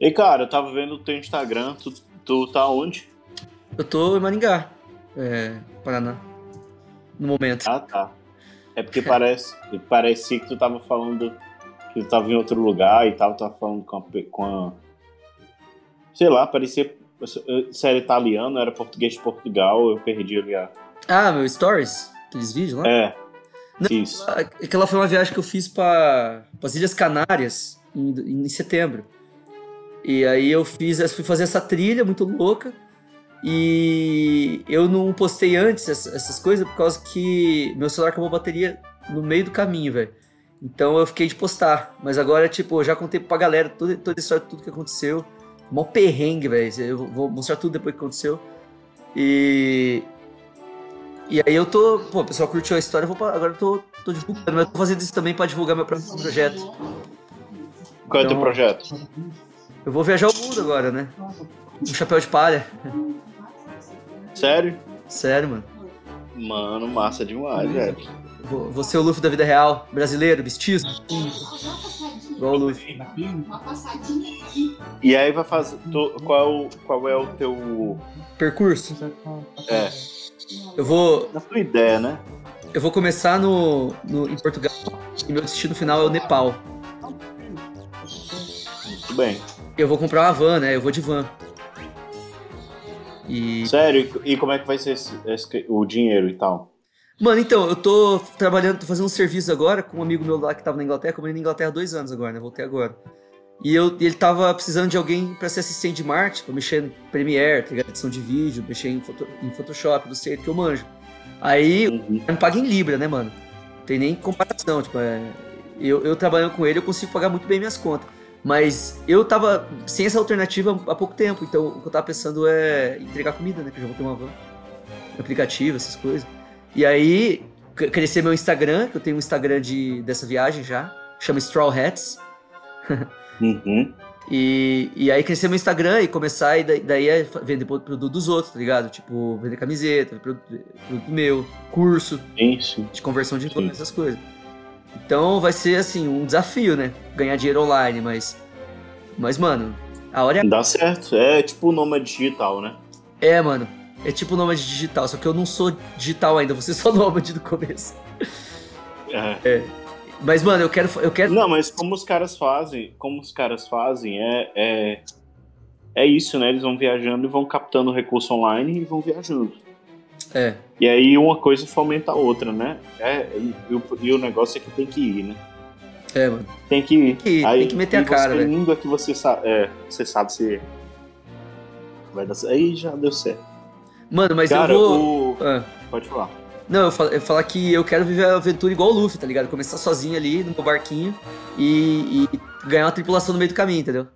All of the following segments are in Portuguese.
E cara, eu tava vendo o teu Instagram, tu, tu tá onde? Eu tô em Maringá, é, Paraná. No momento. Ah, tá. É porque parece, parecia que tu tava falando que tu tava em outro lugar e tal, tava falando com a, com a sei lá, parecia se era italiano, era português de Portugal, eu perdi ali a. Ah, meu Stories? Aqueles vídeos lá? É. Não, isso. Aquela foi uma viagem que eu fiz para as Ilhas Canárias em, em setembro. E aí eu fiz, fui fazer essa trilha muito louca. E eu não postei antes essas coisas por causa que meu celular acabou a bateria no meio do caminho, velho. Então eu fiquei de postar. Mas agora, tipo, eu já contei pra galera toda, toda a história, tudo que aconteceu. Mó perrengue, velho. Eu vou mostrar tudo depois que aconteceu. E. E aí eu tô. Pô, o pessoal curtiu a história, eu vou agora eu tô, tô divulgando. Mas eu tô fazendo isso também pra divulgar meu próximo projeto. Qual é o teu então, projeto? Eu vou viajar o mundo agora, né? Um chapéu de palha. Sério? Sério, mano. Mano, massa demais, velho. Vou, vou ser o Luffy da vida real, brasileiro, mestiço. Igual o Luffy. E aí vai fazer. Tu, qual, é o, qual é o teu. Percurso? É. Eu vou. Na tua ideia, né? Eu vou começar no, no, em Portugal e meu destino final é o Nepal. Muito bem. Eu vou comprar uma van, né? Eu vou de van. E... Sério? E como é que vai ser esse, esse, o dinheiro e tal? Mano, então, eu tô trabalhando, tô fazendo um serviço agora com um amigo meu lá que tava na Inglaterra, como ele na Inglaterra há dois anos agora, né? Voltei agora. E eu, ele tava precisando de alguém para ser assistente de marketing, pra mexer no Premiere, tá edição de vídeo, mexer em, foto, em Photoshop, do sei que eu manjo. Aí, uhum. me paga em Libra, né, mano? Não tem nem comparação, tipo, é, eu, eu trabalhando com ele, eu consigo pagar muito bem minhas contas. Mas eu tava sem essa alternativa há pouco tempo, então o que eu tava pensando é entregar comida, né? Que eu já vou ter uma van, aplicativo, essas coisas. E aí, crescer meu Instagram, que eu tenho um Instagram de, dessa viagem já, chama Straw Hats. Uhum. E, e aí crescer meu Instagram e começar e daí, daí é vender produto dos outros, tá ligado? Tipo, vender camiseta, produto, produto meu, curso Isso. de conversão de todas essas coisas. Então vai ser assim, um desafio, né? Ganhar dinheiro online, mas. Mas, mano, a hora é. Dá certo, é tipo nômade digital, né? É, mano. É tipo nômade digital, só que eu não sou digital ainda, você só nômade do começo. É. é. Mas, mano, eu quero, eu quero. Não, mas como os caras fazem, como os caras fazem, é, é, é isso, né? Eles vão viajando e vão captando recurso online e vão viajando. É. E aí uma coisa fomenta a outra, né? É, e, e o negócio é que tem que ir, né? É, mano. Tem que ir. Tem que, ir, aí, tem que meter a cara, velho. Língua que você sabe, é, você sabe se vai dar certo. Aí já deu certo. Mano, mas cara, eu vou... O... Ah. Pode falar. Não, eu falar que eu quero viver a aventura igual o Luffy, tá ligado? Começar sozinho ali no meu barquinho e, e ganhar uma tripulação no meio do caminho, entendeu?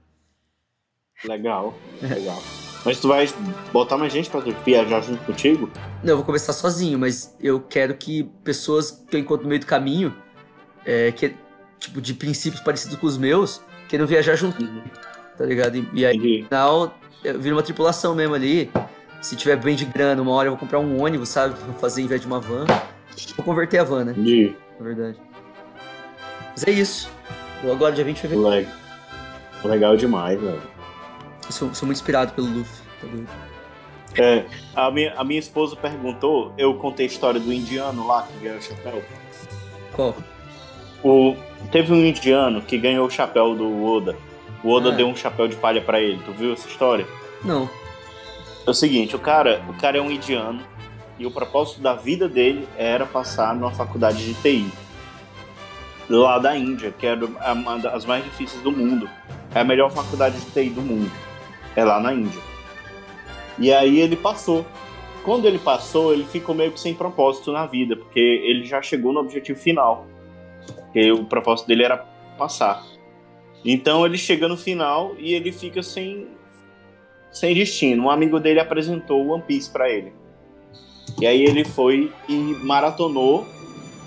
Legal, legal. Mas tu vai botar mais gente pra viajar junto contigo? Não, eu vou começar sozinho, mas eu quero que pessoas que eu encontro no meio do caminho, é, que tipo, de princípios parecidos com os meus, queiram viajar junto. Uhum. Tá ligado? E, e aí, no final, vira uma tripulação mesmo ali se tiver bem de grana, uma hora eu vou comprar um ônibus, sabe? Pra fazer em vez de uma van. Vou converter a van, né? De... Na verdade. Mas é isso. Vou agora, dia 20 de fevereiro. Legal, Legal demais, velho. Sou, sou, muito inspirado pelo Luffy. Tá? É, a minha, a minha esposa perguntou, eu contei a história do indiano lá que ganhou o chapéu. Qual? O, teve um indiano que ganhou o chapéu do Oda. O Oda ah. deu um chapéu de palha para ele. Tu viu essa história? Não. É o seguinte, o cara, o cara é um indiano e o propósito da vida dele era passar numa faculdade de TI lá da Índia, que é uma das mais difíceis do mundo. É a melhor faculdade de TI do mundo. É lá na Índia. E aí ele passou. Quando ele passou, ele ficou meio que sem propósito na vida, porque ele já chegou no objetivo final. Porque o propósito dele era passar. Então ele chega no final e ele fica sem sem destino. Um amigo dele apresentou One Piece para ele. E aí ele foi e maratonou,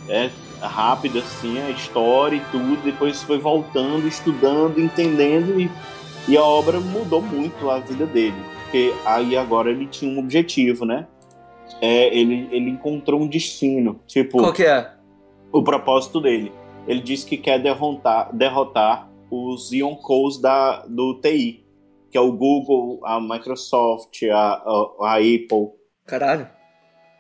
é, rápido assim, a história e tudo. Depois foi voltando, estudando, entendendo e, e a obra mudou muito a vida dele. Porque aí agora ele tinha um objetivo, né? É, ele, ele encontrou um destino. Tipo, Qual que é? O propósito dele. Ele disse que quer derrotar, derrotar os Yonkous da, do TI que é o Google, a Microsoft, a, a, a Apple. Caralho.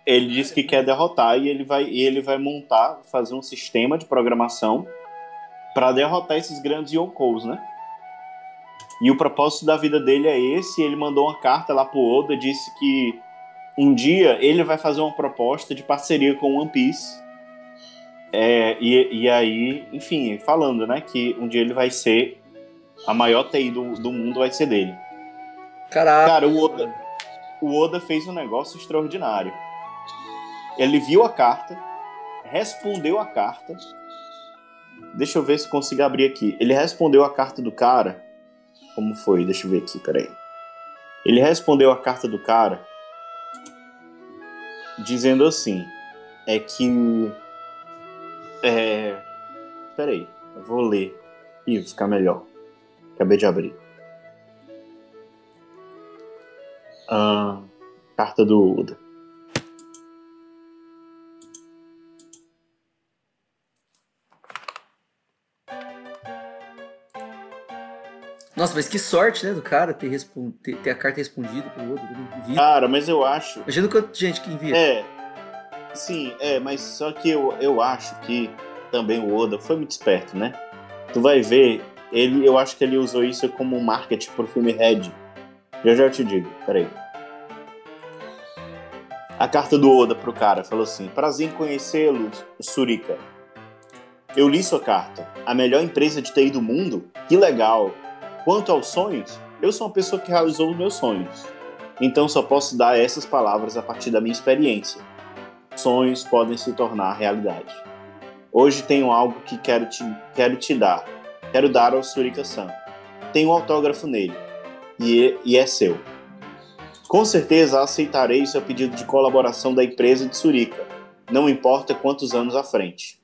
Ele disse que quer derrotar e ele vai, e ele vai montar, fazer um sistema de programação para derrotar esses grandes yonkous, né? E o propósito da vida dele é esse. Ele mandou uma carta lá pro Oda, disse que um dia ele vai fazer uma proposta de parceria com One Piece. É, e, e aí, enfim, falando, né, que um dia ele vai ser a maior TI do, do mundo vai ser dele. Caraca. Cara, o Oda, o Oda fez um negócio extraordinário. Ele viu a carta, respondeu a carta. Deixa eu ver se consigo abrir aqui. Ele respondeu a carta do cara. Como foi? Deixa eu ver aqui, peraí. Ele respondeu a carta do cara dizendo assim: é que. É. Peraí, eu vou ler. Ih, ficar melhor. Acabei de abrir. Ah, carta do Uda. Nossa, mas que sorte, né, do cara ter, respond... ter, ter a carta respondida pelo outro. Né? Cara, mas eu acho. Imagina quanta gente que envia. É. Sim, é, mas só que eu, eu acho que também o Oda foi muito esperto, né? Tu vai ver, ele, eu acho que ele usou isso como marketing pro filme Red. Já já eu te digo, peraí. A carta do Oda pro cara falou assim: Prazer em conhecê-lo, Surika. Eu li sua carta. A melhor empresa de TI do mundo? Que legal! Quanto aos sonhos, eu sou uma pessoa que realizou os meus sonhos. Então só posso dar essas palavras a partir da minha experiência. Sonhos podem se tornar realidade. Hoje tenho algo que quero te, quero te dar. Quero dar ao Surika-san. Tem um autógrafo nele. E e é seu. Com certeza aceitarei seu pedido de colaboração da empresa de Surika. Não importa quantos anos à frente.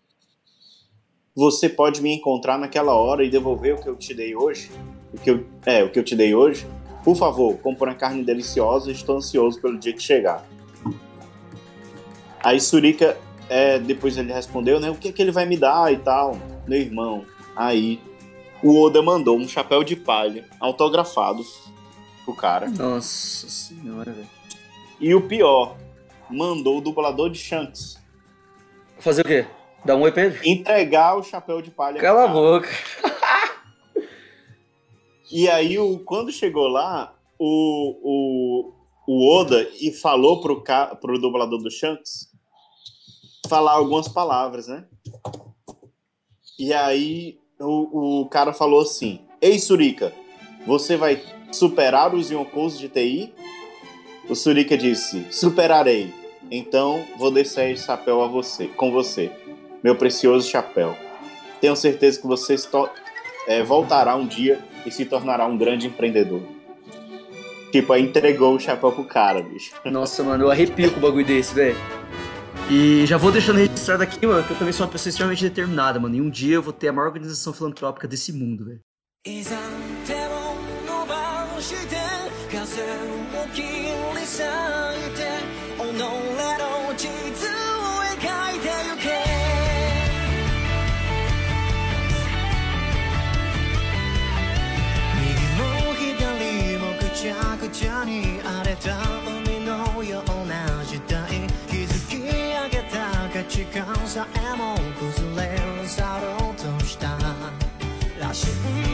Você pode me encontrar naquela hora e devolver o que eu te dei hoje? O que eu, é, o que eu te dei hoje, por favor, compre uma carne deliciosa e estou ansioso pelo dia que chegar. Aí Surika, é, depois ele respondeu, né, o que, é que ele vai me dar e tal, meu irmão. Aí o Oda mandou um chapéu de palha autografado pro cara. Nossa senhora, velho. E o pior, mandou o dublador de Shanks. Fazer o quê? Dar um oi pra ele? Entregar o chapéu de palha. Cala a boca. E aí, o, quando chegou lá, o, o, o Oda e falou pro, pro dublador do Shanks falar algumas palavras, né? E aí o, o cara falou assim: Ei, Surika, você vai superar os Yonkous de TI? O Surika disse: Superarei. Então vou descer esse chapéu a você, com você, meu precioso chapéu. Tenho certeza que você é, voltará um dia e se tornará um grande empreendedor. Tipo, aí entregou o chapéu pro cara, bicho. Nossa, mano, eu arrepio com o bagulho desse, velho. E já vou deixando registrado aqui, mano, que eu também sou uma pessoa extremamente determinada, mano. E um dia eu vou ter a maior organização filantrópica desse mundo, velho. Außer Ärmer und Busen leer und Sauer und Stahl. Lass ich mich.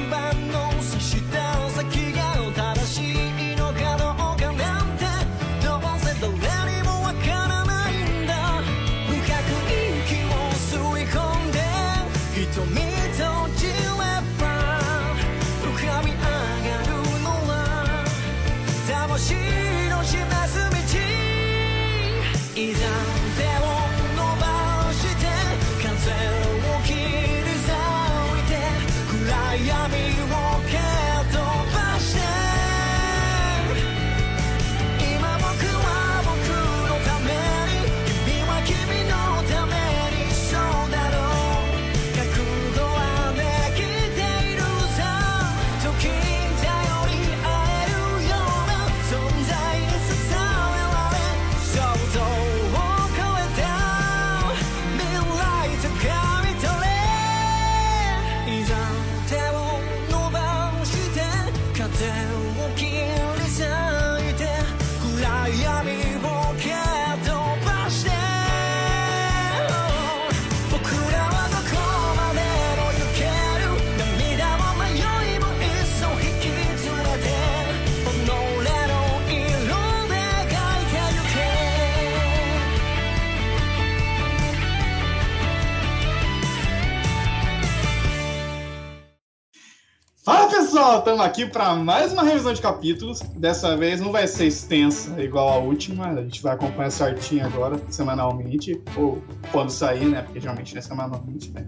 Pessoal, estamos aqui para mais uma revisão de capítulos. Dessa vez não vai ser extensa igual a última, a gente vai acompanhar certinho agora, semanalmente, ou quando sair, né? Porque geralmente não é semanalmente, né?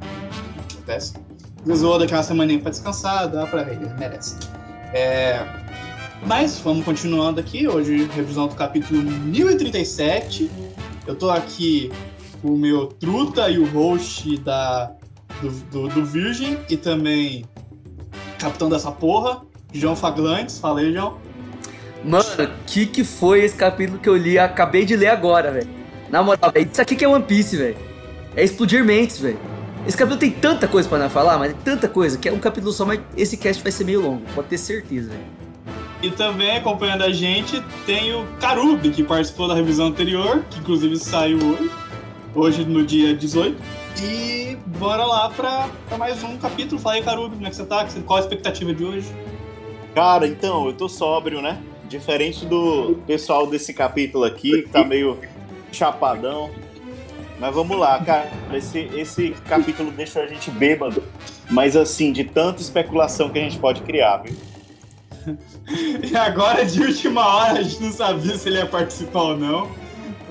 Acontece. Daqui uma semaninha para descansar, dá para ver, merece. É... Mas vamos continuando aqui, hoje revisão do capítulo 1037. Eu tô aqui com o meu truta e o host da, do, do, do Virgem e também capitão dessa porra, João Faglantes. Fala aí, João. Mano, que que foi esse capítulo que eu li? Acabei de ler agora, velho. Na moral, véio, isso aqui que é One Piece, velho. É explodir mentes, velho. Esse capítulo tem tanta coisa para falar, mas é tanta coisa que é um capítulo só, mas esse cast vai ser meio longo, pode ter certeza, velho. E também acompanhando a gente tem o Karub, que participou da revisão anterior, que inclusive saiu hoje, hoje no dia 18. E bora lá pra, pra mais um capítulo. Fala aí, Carubi, como é que você tá? Qual a expectativa de hoje? Cara, então, eu tô sóbrio, né? Diferente do pessoal desse capítulo aqui, que tá meio chapadão. Mas vamos lá, cara. Esse, esse capítulo deixa a gente bêbado. Mas assim, de tanta especulação que a gente pode criar, viu? e agora, de última hora, a gente não sabia se ele ia participar ou não.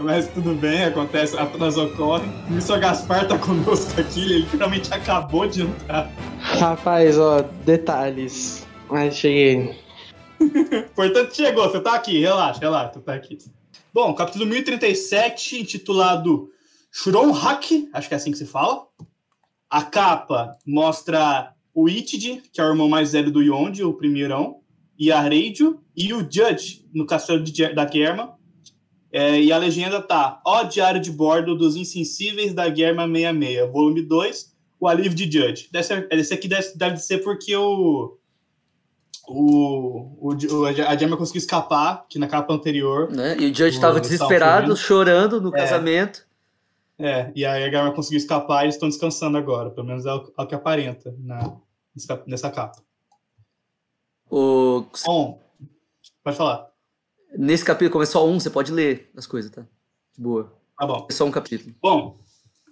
Mas tudo bem, acontece, apenas ocorre. O Mr. Gaspar tá conosco aqui, ele literalmente acabou de entrar. Rapaz, ó, detalhes. Mas cheguei. Portanto, chegou, você tá aqui, relaxa, relaxa, tu tá aqui. Bom, capítulo 1037, intitulado Shuron Haki, acho que é assim que se fala. A capa mostra o Itid, que é o irmão mais velho do Yonde, o primeirão, e a Reidio, e o Judge, no castelo de, da Germa, é, e a legenda tá: Ó Diário de Bordo dos Insensíveis da Guerra 66, volume 2, o alívio de Judge. Deve esse aqui deve, deve ser porque o, o, o, a Gemma conseguiu escapar, que na capa anterior. Né? E o Judge estava desesperado, chorando no é. casamento. É, e aí a Gemma conseguiu escapar e eles estão descansando agora. Pelo menos é o, é o que aparenta na, nessa capa. O... Bom, pode falar. Nesse capítulo, como é só um, você pode ler as coisas, tá? De boa. Tá bom. É só um capítulo. Bom,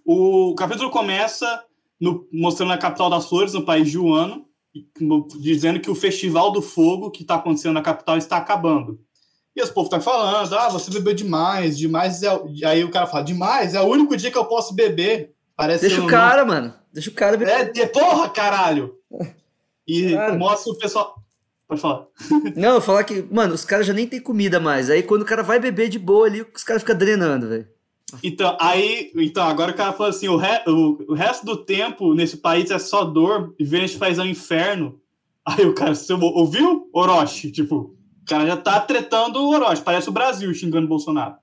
o capítulo começa no, mostrando a capital das flores, no país de Wano, dizendo que o Festival do Fogo que está acontecendo na capital está acabando. E os povos estão falando, ah, você bebeu demais, demais é... Aí o cara fala, demais, é o único dia que eu posso beber. Parece Deixa o cara, mano. Deixa o cara beber. É, porra, caralho! E cara. mostra o pessoal. Pode falar. Não, falar que, mano, os caras já nem tem comida mais. Aí quando o cara vai beber de boa ali, os caras ficam drenando, velho. Então, aí, então, agora o cara falou assim: o, re, o, o, resto do tempo nesse país é só dor e Vênus faz ao inferno. Aí o cara, você ouviu? Orochi, tipo, o cara já tá tretando o Orochi, parece o Brasil xingando o Bolsonaro.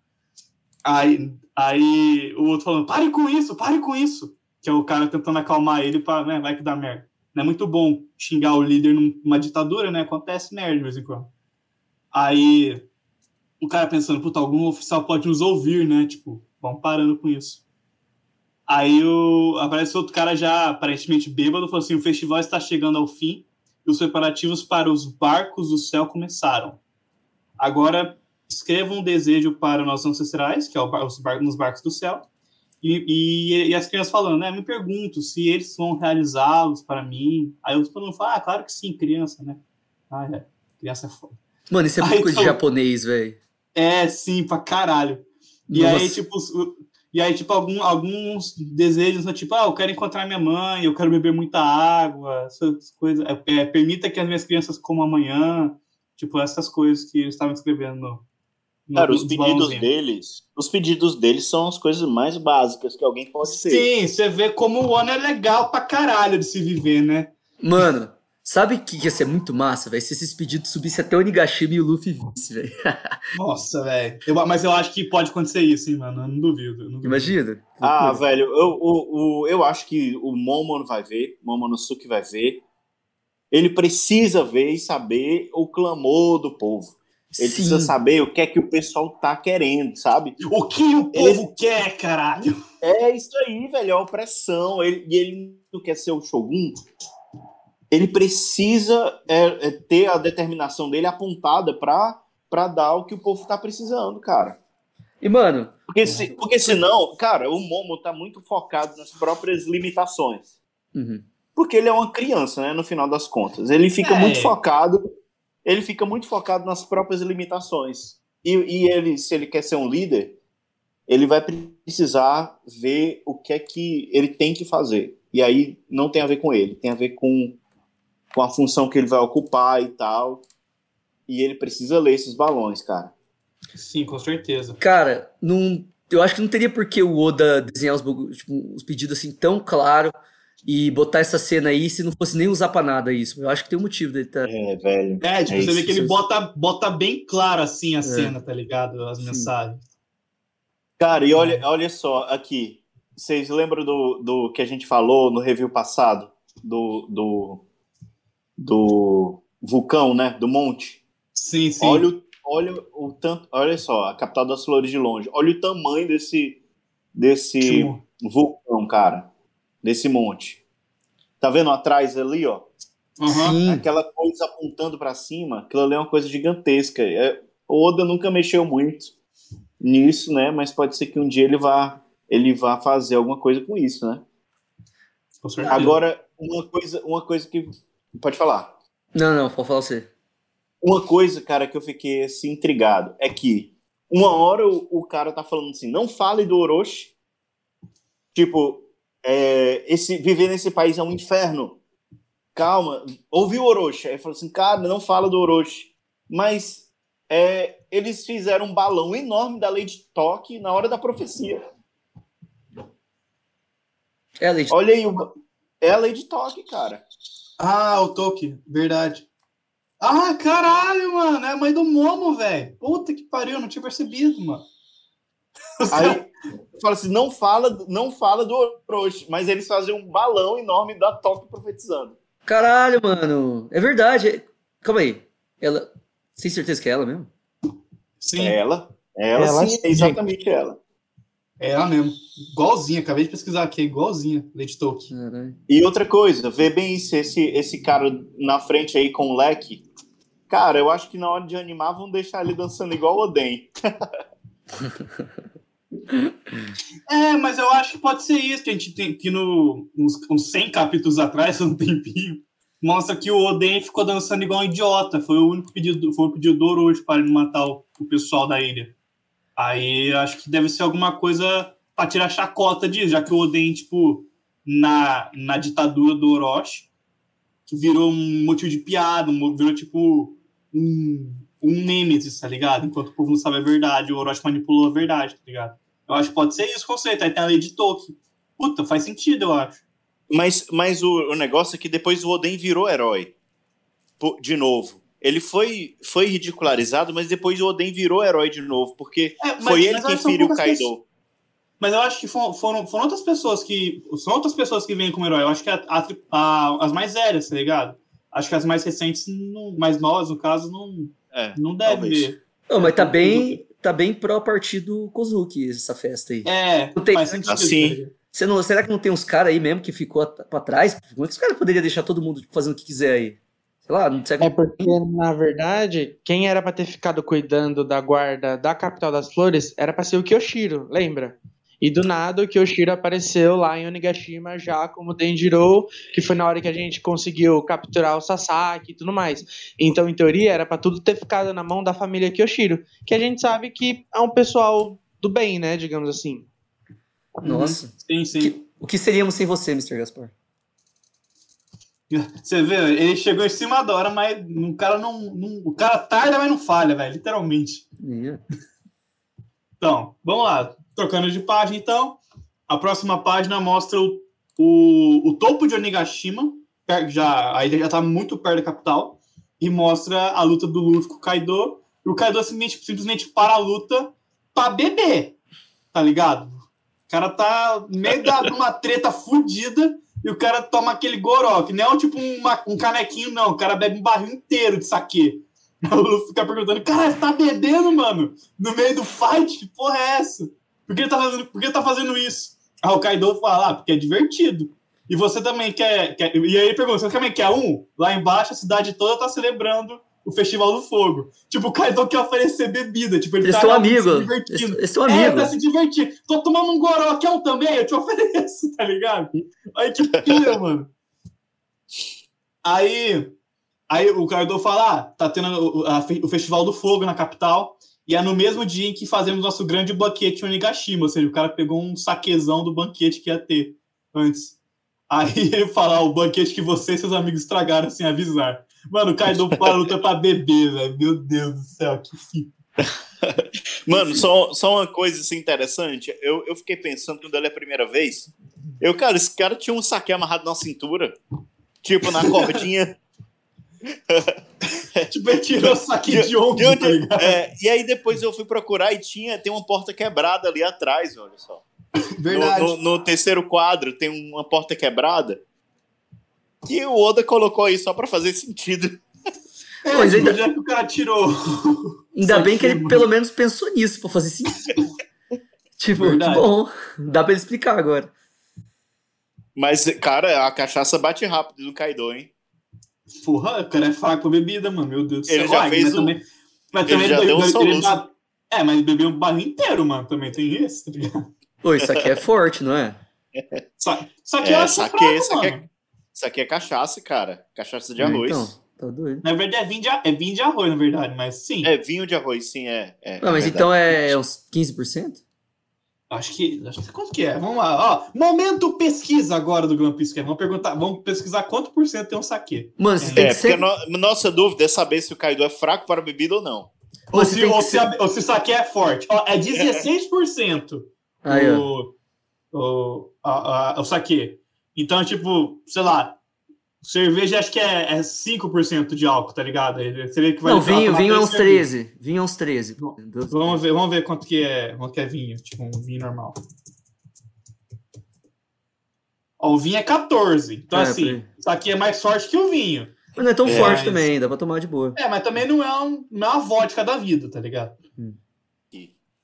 Aí, aí o outro falando: pare com isso, pare com isso. Que é o cara tentando acalmar ele para, né, vai que dá merda. Não é muito bom xingar o líder numa ditadura, né? Acontece merda de vez em quando. Aí o cara pensando, puta, algum oficial pode nos ouvir, né? Tipo, vamos parando com isso. Aí o, aparece outro cara já aparentemente bêbado, falou assim: o festival está chegando ao fim e os preparativos para os barcos do céu começaram. Agora escrevam um desejo para nossos ancestrais, que é os bar nos barcos do céu, e, e, e, as crianças falando, né? Me pergunto se eles vão realizá-los para mim. Aí os mundo fala, ah, claro que sim, criança, né? Ah, é. Criança é foda. Mano, isso é coisa de japonês, velho. É, sim, pra caralho. E Nossa. aí, tipo, e aí, tipo, algum, alguns desejos, né? tipo, ah, eu quero encontrar minha mãe, eu quero beber muita água, essas coisas. É, é, permita que as minhas crianças comam amanhã. Tipo, essas coisas que eles estavam escrevendo no, Cara, os pedidos deles, os pedidos deles são as coisas mais básicas que alguém pode ser. Sim, você vê como o ano é legal pra caralho de se viver, né? Mano, sabe que ia ser muito massa, velho? Se esses pedidos subissem até o Nigashima e o Luffy visse, velho. Nossa, velho. Mas eu acho que pode acontecer isso, hein, mano? Eu não duvido. Eu não duvido. Imagina. Ah, velho, eu, eu, eu, eu acho que o Momono vai ver, o Momonosuke vai ver. Ele precisa ver e saber o clamor do povo. Ele Sim. precisa saber o que é que o pessoal tá querendo, sabe? O que o povo quer, caralho? É isso aí, velho, é a opressão. Ele, e ele não quer ser o Shogun. Ele precisa é, é, ter a determinação dele apontada pra, pra dar o que o povo tá precisando, cara. E, mano, Porque, se, porque senão, cara, o Momo tá muito focado nas próprias limitações. uhum. Porque ele é uma criança, né? No final das contas. Ele fica É. muito focado. Ele fica muito focado nas próprias limitações. E, e ele, se ele quer ser um líder, ele vai precisar ver o que é que ele tem que fazer. E aí não tem a ver com ele, tem a ver com, com a função que ele vai ocupar e tal. E ele precisa ler esses balões, cara. Sim, com certeza. cara, não, eu acho que não teria por que o Oda desenhar os, tipo, os pedidos assim tão claro e botar essa cena aí se não fosse nem usar pra nada isso. Eu acho que tem um motivo dele tá. É, velho. É, tipo, É você isso, vê que ele isso. bota, bota bem claro assim a É. cena, tá ligado? As Sim. mensagens. Cara, e olha, olha só, aqui. Vocês lembram do, do que a gente falou no review passado? Do, do, do vulcão, né? Do monte? Sim, sim. Olha, o, olha o tanto. Olha só, a capital das flores de longe. Olha o tamanho desse, desse vulcão, cara. Desse monte. Tá vendo atrás ali, ó? aham. Sim. Aquela coisa apontando pra cima, aquilo ali é uma coisa gigantesca. É, o Oda nunca mexeu muito nisso, né? Mas pode ser que um dia ele vá, ele vá fazer alguma coisa com isso, né? Com certeza. Agora, uma coisa, uma coisa que. Pode falar. Não, não, pode falar você. Uma coisa, cara, que eu fiquei assim intrigado é que uma hora o, o cara tá falando assim, não fale do Orochi. Tipo, é, esse, viver nesse país é um inferno. Calma, ouviu o Orochi. Aí falou assim, cara, não fala do Orochi. Mas é, eles fizeram um balão enorme da Lady Toque na hora da profecia. É, Leite. Olha aí, o- é a Lady Toque, cara. Ah, o Toki, verdade. Ah, caralho, mano. É a mãe do Momo, velho. Puta que pariu, eu não tinha percebido, mano. Aí fala assim, não fala, não fala do Orochi, mas eles fazem um balão enorme da Toque profetizando. Caralho, mano. É verdade. Calma aí. Ela. Sem certeza que é ela mesmo? Sim, É ela, é ela, Ela sim, é exatamente ela. é ela mesmo. Igualzinha, acabei de pesquisar aqui, é igualzinha, Lady. Caralho. E outra coisa, vê bem isso, esse, esse cara na frente aí com o leque. Cara, eu acho que na hora de animar vão deixar ele dançando igual o Oden. É, mas eu acho que pode ser isso, que a gente tem que no, uns, uns 100 capítulos atrás, um tempinho, mostra que o Oden ficou dançando igual um idiota. Foi o único pedido, foi o pedido do Orochi para ele matar o, o pessoal da ilha. Aí acho que deve ser alguma coisa para tirar chacota disso, já que o Oden, tipo, na, na ditadura do Orochi, virou um motivo de piada, virou tipo um, um Nemesis, tá ligado? Enquanto o povo não sabe a verdade, o Orochi manipulou a verdade, tá ligado? Eu acho que pode ser isso o conceito. Aí tem a lei de Tolkien. Puta, faz sentido, eu acho. Mas, mas o, o negócio é que depois o Oden virou herói. De novo. Ele foi, foi ridicularizado, mas depois o Oden virou herói de novo, porque É, mas- foi ele quem feriu o Kaido. pessoas- Mas eu acho que foram, foram, foram outras pessoas que. São outras pessoas que vêm como herói. Eu acho que a- a- a- as mais velhas, tá ligado? Acho que as mais recentes, não- mais novas, no caso, não, É, não devem ver. Não, mas tá bem, tá bem pró-partido Kozuki essa festa aí. É, Não tem- faz sentido. Assim. ligado? Você não, será que não tem uns caras aí mesmo que ficou pra trás? Como é que os caras poderiam deixar todo mundo fazendo o que quiser aí? Sei lá, não sei É porque, na verdade, quem era pra ter ficado cuidando da guarda da capital das flores era pra ser o Kyoshiro, lembra? E do nada o Kyoshiro apareceu lá em Onigashima já como Denjiro, que foi na hora que a gente conseguiu capturar o Sasaki e tudo mais. Então, em teoria, era pra tudo ter ficado na mão da família Kyoshiro, que a gente sabe que é um pessoal do bem, né, digamos assim. Nossa. Sim, sim. Que- o que seríamos sem você, Mr. Gaspar? Você vê, ele chegou em cima da hora, mas o cara não, não- O cara tarda, mas não falha, velho. Literalmente. Ia. Então, vamos lá. Trocando de página, então. A próxima página mostra o, o, o topo de Onigashima. Já, a ilha já tá muito perto da capital. E mostra a luta do Luffy com o Kaido. E o Kaido simplesmente, simplesmente para a luta pra beber. Tá ligado? O cara tá meio de uma treta fudida. e o cara toma aquele goró, que não é tipo uma- um canequinho, não. O cara bebe um barril inteiro de saquê. Aí o Luffy fica perguntando, cara, você tá bebendo, mano? No meio do fight? Que porra é essa? Por que ele tá fazendo, por que tá fazendo isso? Aí o Kaido fala, ah, porque é divertido. E você também quer, quer- E aí ele pergunta, você também quer um? Lá embaixo a cidade toda tá celebrando o Festival do Fogo. Tipo, o Kaido quer oferecer bebida. Tipo, ele Eles tá realmente amigos. se divertindo. eles são É, amigos. pra se divertir. Tô tomando um goró, quer um também? Eu te ofereço, tá ligado? Aí que pira, mano. Aí, aí o Kaido fala, ah, tá tendo o, a o Festival do Fogo na capital, e é no mesmo dia em que fazemos nosso grande banquete em Onigashima, ou seja, o cara pegou um saquezão do banquete que ia ter antes. Aí ele fala, o banquete que você e seus amigos estragaram sem avisar. Mano, o Kaido para luta pra beber, velho. Meu Deus do céu, que. Mano, só, só uma coisa assim, interessante. Eu, eu fiquei pensando quando ele é a primeira vez. Eu, cara, esse cara tinha um saque amarrado na cintura. Tipo, na cordinha. Tipo, ele tirou o saquinho de ombro, De onde- tá é, e aí depois eu fui procurar e tinha, tem uma porta quebrada ali atrás, olha só. Verdade. No, no- no terceiro quadro tem uma porta quebrada. Que o Oda colocou aí só pra fazer sentido. É, Mas ainda- já que o cara tirou. Ainda bem que ele pelo menos pensou nisso pra fazer sentido. tipo, Verdade. que bom. Dá pra ele explicar agora. Mas, cara, a cachaça bate rápido do Kaido, hein? Porra, o cara é fraco pra bebida, mano. Meu Deus do Ele céu. já Ai, fez mas um- também, mas ele também já deu um soluço. ba- É, mas bebeu um barril inteiro, mano. Também tem isso, tá ligado? Pô, isso aqui é forte, não é? Só, só que É, eu acho saque- fraco, isso aqui é-. Isso aqui é cachaça, cara. Cachaça de arroz. Então, tá doido. Na verdade, é vinho, de, é vinho de arroz, na verdade, mas sim. É vinho de arroz, sim, é. é Não, mas é então é uns 15%? Acho que. Acho que quanto que é? Vamos lá. Ó, momento pesquisa agora do Grand Prix. é, Vamos perguntar, vamos pesquisar quanto por cento tem um saque. Mano, você tem É, ser. a no- nossa dúvida é saber se o Kaido é fraco para bebida ou não. Ou se, ou, se ser- ou se o saque é forte. Ó, é 16% Aí, o, o, a, a, o saque. Então, tipo, sei lá, cerveja acho que é, é 5% de álcool, tá ligado? Ele Seria que Não, vinho, vinho é uns 13. 13. Vinho é uns 13. Vamos ver, vamos ver quanto que é, quanto que é vinho, tipo um vinho normal. Ó, o vinho é 14. Então, É, assim, por aí. isso aqui é mais forte que o vinho. Mas não é tão É, forte mas- também, dá pra tomar de boa. É, mas também não é, um, não é uma vodka da vida, tá ligado? Hum.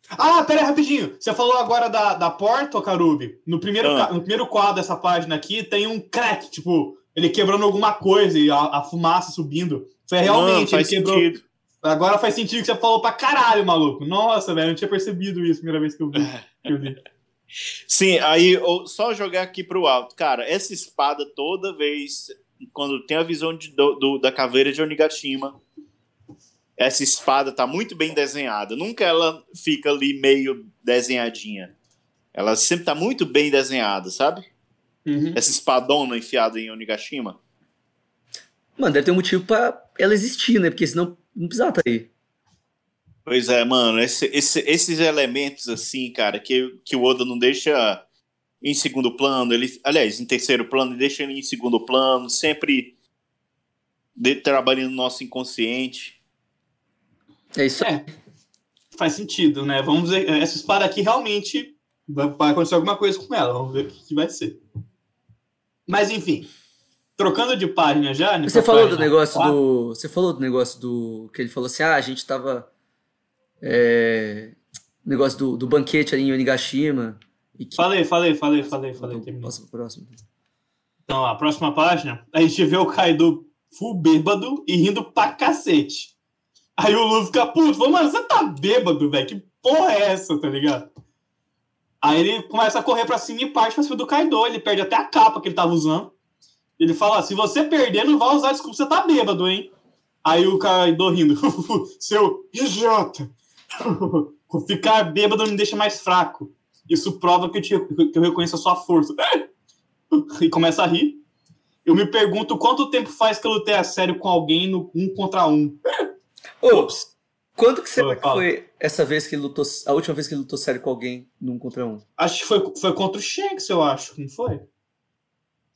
Ah, pera aí, rapidinho. Você falou agora da, da porta, ô Carubi. No primeiro, Ah. no primeiro quadro dessa página aqui tem um crack, tipo, ele quebrando alguma coisa e a, a fumaça subindo. Foi Mano, realmente, ele quebrou. sentido. Agora faz sentido que você falou pra caralho, maluco. Nossa, velho, eu não tinha percebido isso a primeira vez que eu vi. que eu vi. Sim, aí só jogar aqui pro alto. Cara, essa espada toda vez, quando tem a visão de- do- do- da caveira de Onigashima, essa espada tá muito bem desenhada. Nunca ela fica ali meio desenhadinha. Ela sempre tá muito bem desenhada, sabe? Uhum. Essa espadona enfiada em Onigashima. Mano, deve ter um motivo pra ela existir, né? Porque senão não precisava estar aí. Pois é, mano, esse- esse- esses elementos assim, cara, que, que o Oda não deixa em segundo plano, ele, aliás, em terceiro plano, ele deixa ele em segundo plano, sempre de- trabalhando no nosso inconsciente. É isso aí. É, faz sentido, né? Vamos ver. Essa espada aqui realmente vai, vai acontecer alguma coisa com ela. Vamos ver o que, que vai ser. Mas enfim, trocando de página já. né, Você falou do negócio quatro. do. Você falou do negócio do. Que ele falou assim: ah, a gente tava. É, negócio do, do banquete ali em Onigashima. Que. Falei, falei, falei, falei, falei. terminei. Passa pro próximo. Então, a próxima página, a gente vê o Kaido full bêbado e rindo pra cacete. Aí o Luffy fica puto, falou, mano, você tá bêbado, velho? Que porra é essa, tá ligado? Aí ele começa a correr pra cima e parte pra cima do Kaido, ele perde até a capa que ele tava usando. Ele fala, se você perder, não vai usar desculpa, você tá bêbado, hein? Aí o Kaido rindo, seu idiota. Ficar bêbado me deixa mais fraco. Isso prova que eu, te- que eu reconheço a sua força. e começa a rir. Eu me pergunto quanto tempo faz que eu lutei a sério com alguém no um contra um. Ops. Quanto que será Ô, foi essa vez que ele lutou. A última vez que ele lutou sério com alguém num contra um? Acho que foi, foi contra o Shanks, eu acho, não foi?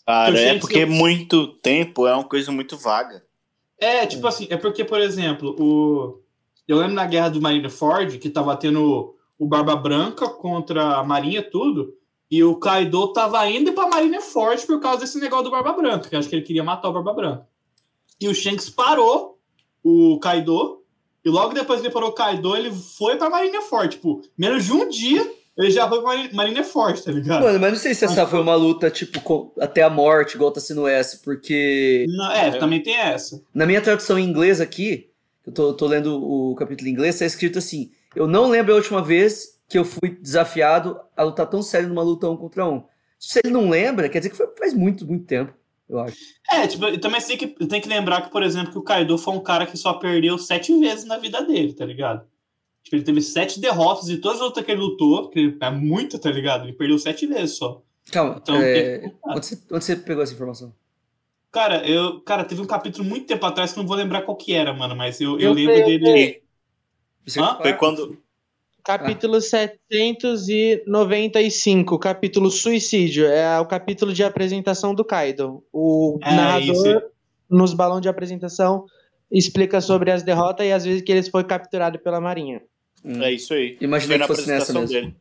Cara, é porque que- muito tempo é uma coisa muito vaga. É, tipo assim, é porque, por exemplo, o. Eu lembro na guerra do Marineford, que tava tendo o Barba Branca contra a Marinha, tudo. E o Kaido tava indo pra Marineford por causa desse negócio do Barba Branca, que eu acho que ele queria matar o Barba Branca. E o Shanks parou o Kaido, e logo depois que ele parou o Kaido, ele foi pra Marineford. Tipo, menos de um dia, ele já foi pra Marineford, tá ligado? Mano, mas não sei se essa foi uma luta, tipo, com- até a morte, igual tá sendo essa, porque Não, é, também tem essa. na minha tradução em inglês aqui, eu tô, tô lendo o capítulo em inglês, tá escrito assim: Eu não lembro a última vez que eu fui desafiado a lutar tão sério numa luta um contra um. Se ele não lembra, quer dizer que foi faz muito, muito tempo, eu acho. É, tipo, e também tem que, tem que lembrar que, por exemplo, que o Kaido foi um cara que só perdeu sete vezes na vida dele, tá ligado? Tipo, ele teve sete derrotas e todas as lutas que ele lutou, que é muito, tá ligado? Ele perdeu sete vezes só. Calma, Então, é, onde, você, onde você pegou essa informação? Cara, eu, cara, teve um capítulo muito tempo atrás que eu não vou lembrar qual que era, mano, mas eu, eu Eu lembro sei, eu dele. Foi quando. Capítulo 795, capítulo Suicídio. É o capítulo de apresentação do Kaido. O É, narrador, isso. nos balões de apresentação, explica sobre as derrotas e às vezes que ele foi capturado pela Marinha. Hum. É isso aí. Imaginei Foi que fosse nessa mesmo. dele.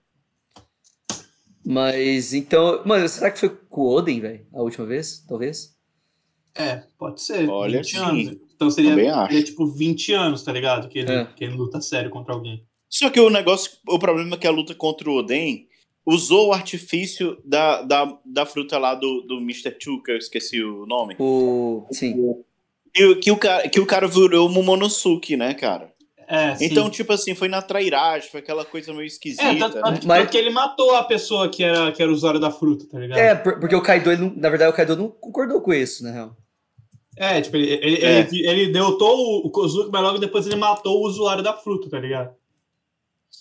Mas então, mano, será que foi com o Oden, velho? A última vez? Talvez? É, pode ser. Olha, 20 sim. anos. Então seria, seria, tipo 20 anos, tá ligado? Que ele, É. que ele luta sério contra alguém. Só que o negócio, o problema é que a luta contra o Oden usou o artifício da, da, da fruta lá do, do Mr. Two, que eu esqueci o nome. O. Sim. E o- que, o cara, que o cara virou o Momonosuke, né, cara? É, sim. Então, tipo assim, foi na trairagem, foi aquela coisa meio esquisita. É, tanto, né? Mas- tanto que ele matou a pessoa que era, que era usuário da fruta, tá ligado? É, por- porque o Kaido, ele não- na verdade, o Kaido não concordou com isso, na real. É, tipo, ele, ele, É. ele, ele derrotou o Kozuki, mas logo depois ele matou o usuário da fruta, tá ligado?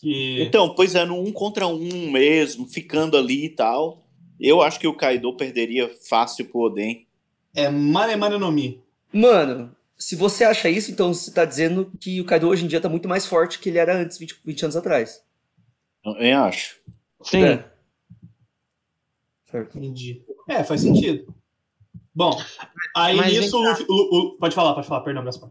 Que... Então, pois é, no um contra um mesmo, ficando ali e tal. Eu acho que o Kaido perderia fácil pro Oden. É Mane Mane no Mi. Mano, se você acha isso, então você tá dizendo que o Kaido hoje em dia tá muito mais forte que ele era antes, 20, 20 anos atrás. Eu acho. Sim. É. Certo. Entendi. É, faz sentido. Bom, aí Mas nisso o. Luffy. o- o- pode falar, pode falar, perdão, Gaspar.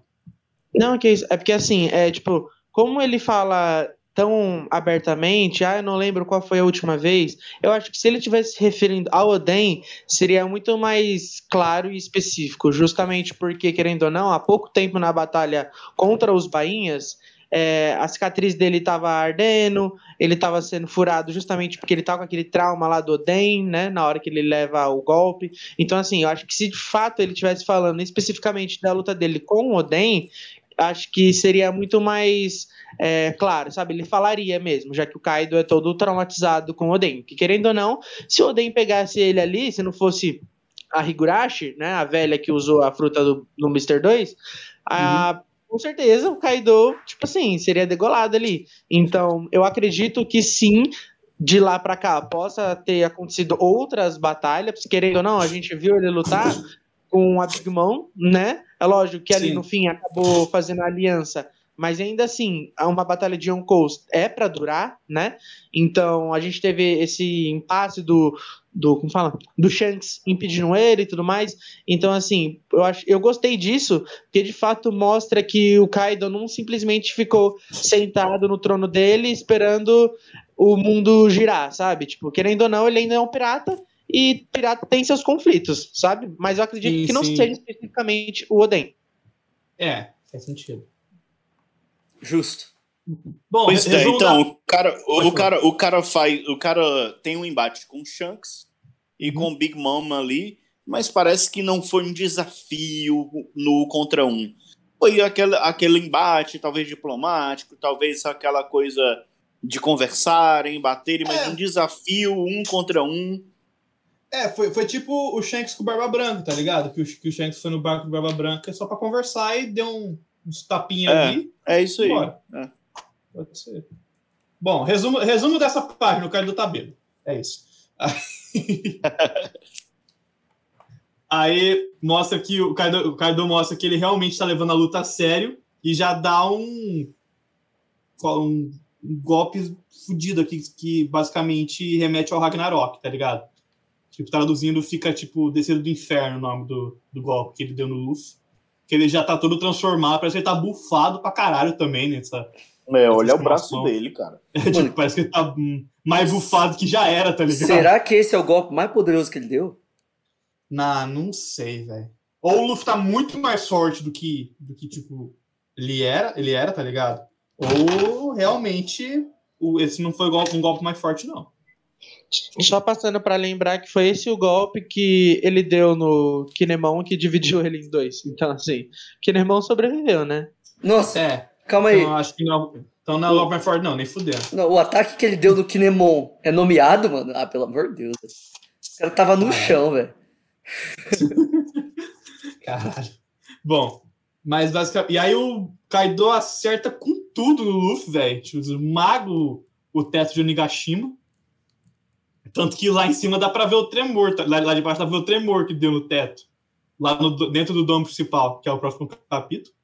Não, que isso. É porque assim, é tipo, como ele fala tão abertamente, ah, eu não lembro qual foi a última vez, eu acho que se ele tivesse se referindo ao Oden, seria muito mais claro e específico, justamente porque, querendo ou não, há pouco tempo na batalha contra os bainhas, é, a cicatriz dele estava ardendo, ele estava sendo furado justamente porque ele estava com aquele trauma lá do Oden, né, na hora que ele leva o golpe. Então, assim, eu acho que se de fato ele estivesse falando especificamente da luta dele com o Oden, acho que seria muito mais é, claro, sabe? Ele falaria mesmo, já que o Kaido é todo traumatizado com o Oden. Que querendo ou não, se o Oden pegasse ele ali, se não fosse a Higurashi, né, a velha que usou a fruta do, no Mr. 2, a- com certeza o Kaido, tipo assim, seria degolado ali. Então, eu acredito que sim, de lá pra cá, possa ter acontecido outras batalhas, querendo ou não, a gente viu ele lutar com a Big Mom, né? É lógico que ali Sim. no fim acabou fazendo a aliança, mas ainda assim, uma batalha de Yonkous é pra durar, né? Então a gente teve esse impasse do, do como fala, do Shanks impedindo ele e tudo mais. Então assim, eu acho, eu gostei disso, porque de fato mostra que o Kaido não simplesmente ficou sentado no trono dele esperando o mundo girar, sabe? Tipo, querendo ou não, ele ainda é um pirata e pirata tem seus conflitos, sabe? Mas eu acredito Sim, que não sim. seja especificamente o Oden. É, faz sentido. Justo. Bom, Pois é, então, da- o cara, o, o cara, o cara faz, o cara tem um embate com o Shanks e Uhum. com o Big Mom ali, mas parece que não foi um desafio no contra um. Foi aquele, aquele embate, talvez diplomático, talvez aquela coisa de conversarem, baterem, mas É. um desafio um contra um. É, foi, foi tipo o Shanks com o Barba Branca, tá ligado? Que o, que o Shanks foi no barco do Barba Branca só pra conversar e deu um, uns tapinhas É. ali. É isso aí. É. Pode ser. Bom, resumo, resumo dessa página, o Kaido tá bêbado. É isso. Aí mostra que o Kaido, o Kaido mostra que ele realmente tá levando a luta a sério e já dá um, um, um golpe fudido aqui que basicamente remete ao Ragnarok, tá ligado? Tipo, traduzindo, fica tipo Descendo do Inferno o nome do, do golpe que ele deu no Luffy. Que ele já tá todo transformado, parece que ele tá bufado pra caralho também nessa, É, olha o braço dele, cara. É, tipo, Mano. parece que ele tá hum, mais bufado que já era, tá ligado? Será que esse é o golpe mais poderoso que ele deu? Não, não sei, velho. Ou o Luffy tá muito mais forte do que, do que tipo, ele era, ele era, tá ligado? Ou realmente o, esse não foi golpe- um golpe mais forte, não. Só passando pra lembrar que foi esse o golpe que ele deu no Kinemon que dividiu ele em dois. Então, assim, Kinemon sobreviveu, né? Nossa, É, calma aí. então acho que não. Então não é o golpe mais forte, não, nem fudendo. Não, o ataque que ele deu no Kinemon é nomeado, mano? Ah, pelo amor de Deus. O cara tava no chão, velho. Caralho. Bom, mas basicamente. E aí o Kaido acerta com tudo no Luffy, velho. Tipo, mago o teto de Onigashima. Tanto que lá em cima dá pra ver o tremor. tá? Lá, lá de baixo dá pra ver o tremor que deu no teto. Lá no- dentro do domo principal, que é o próximo capítulo.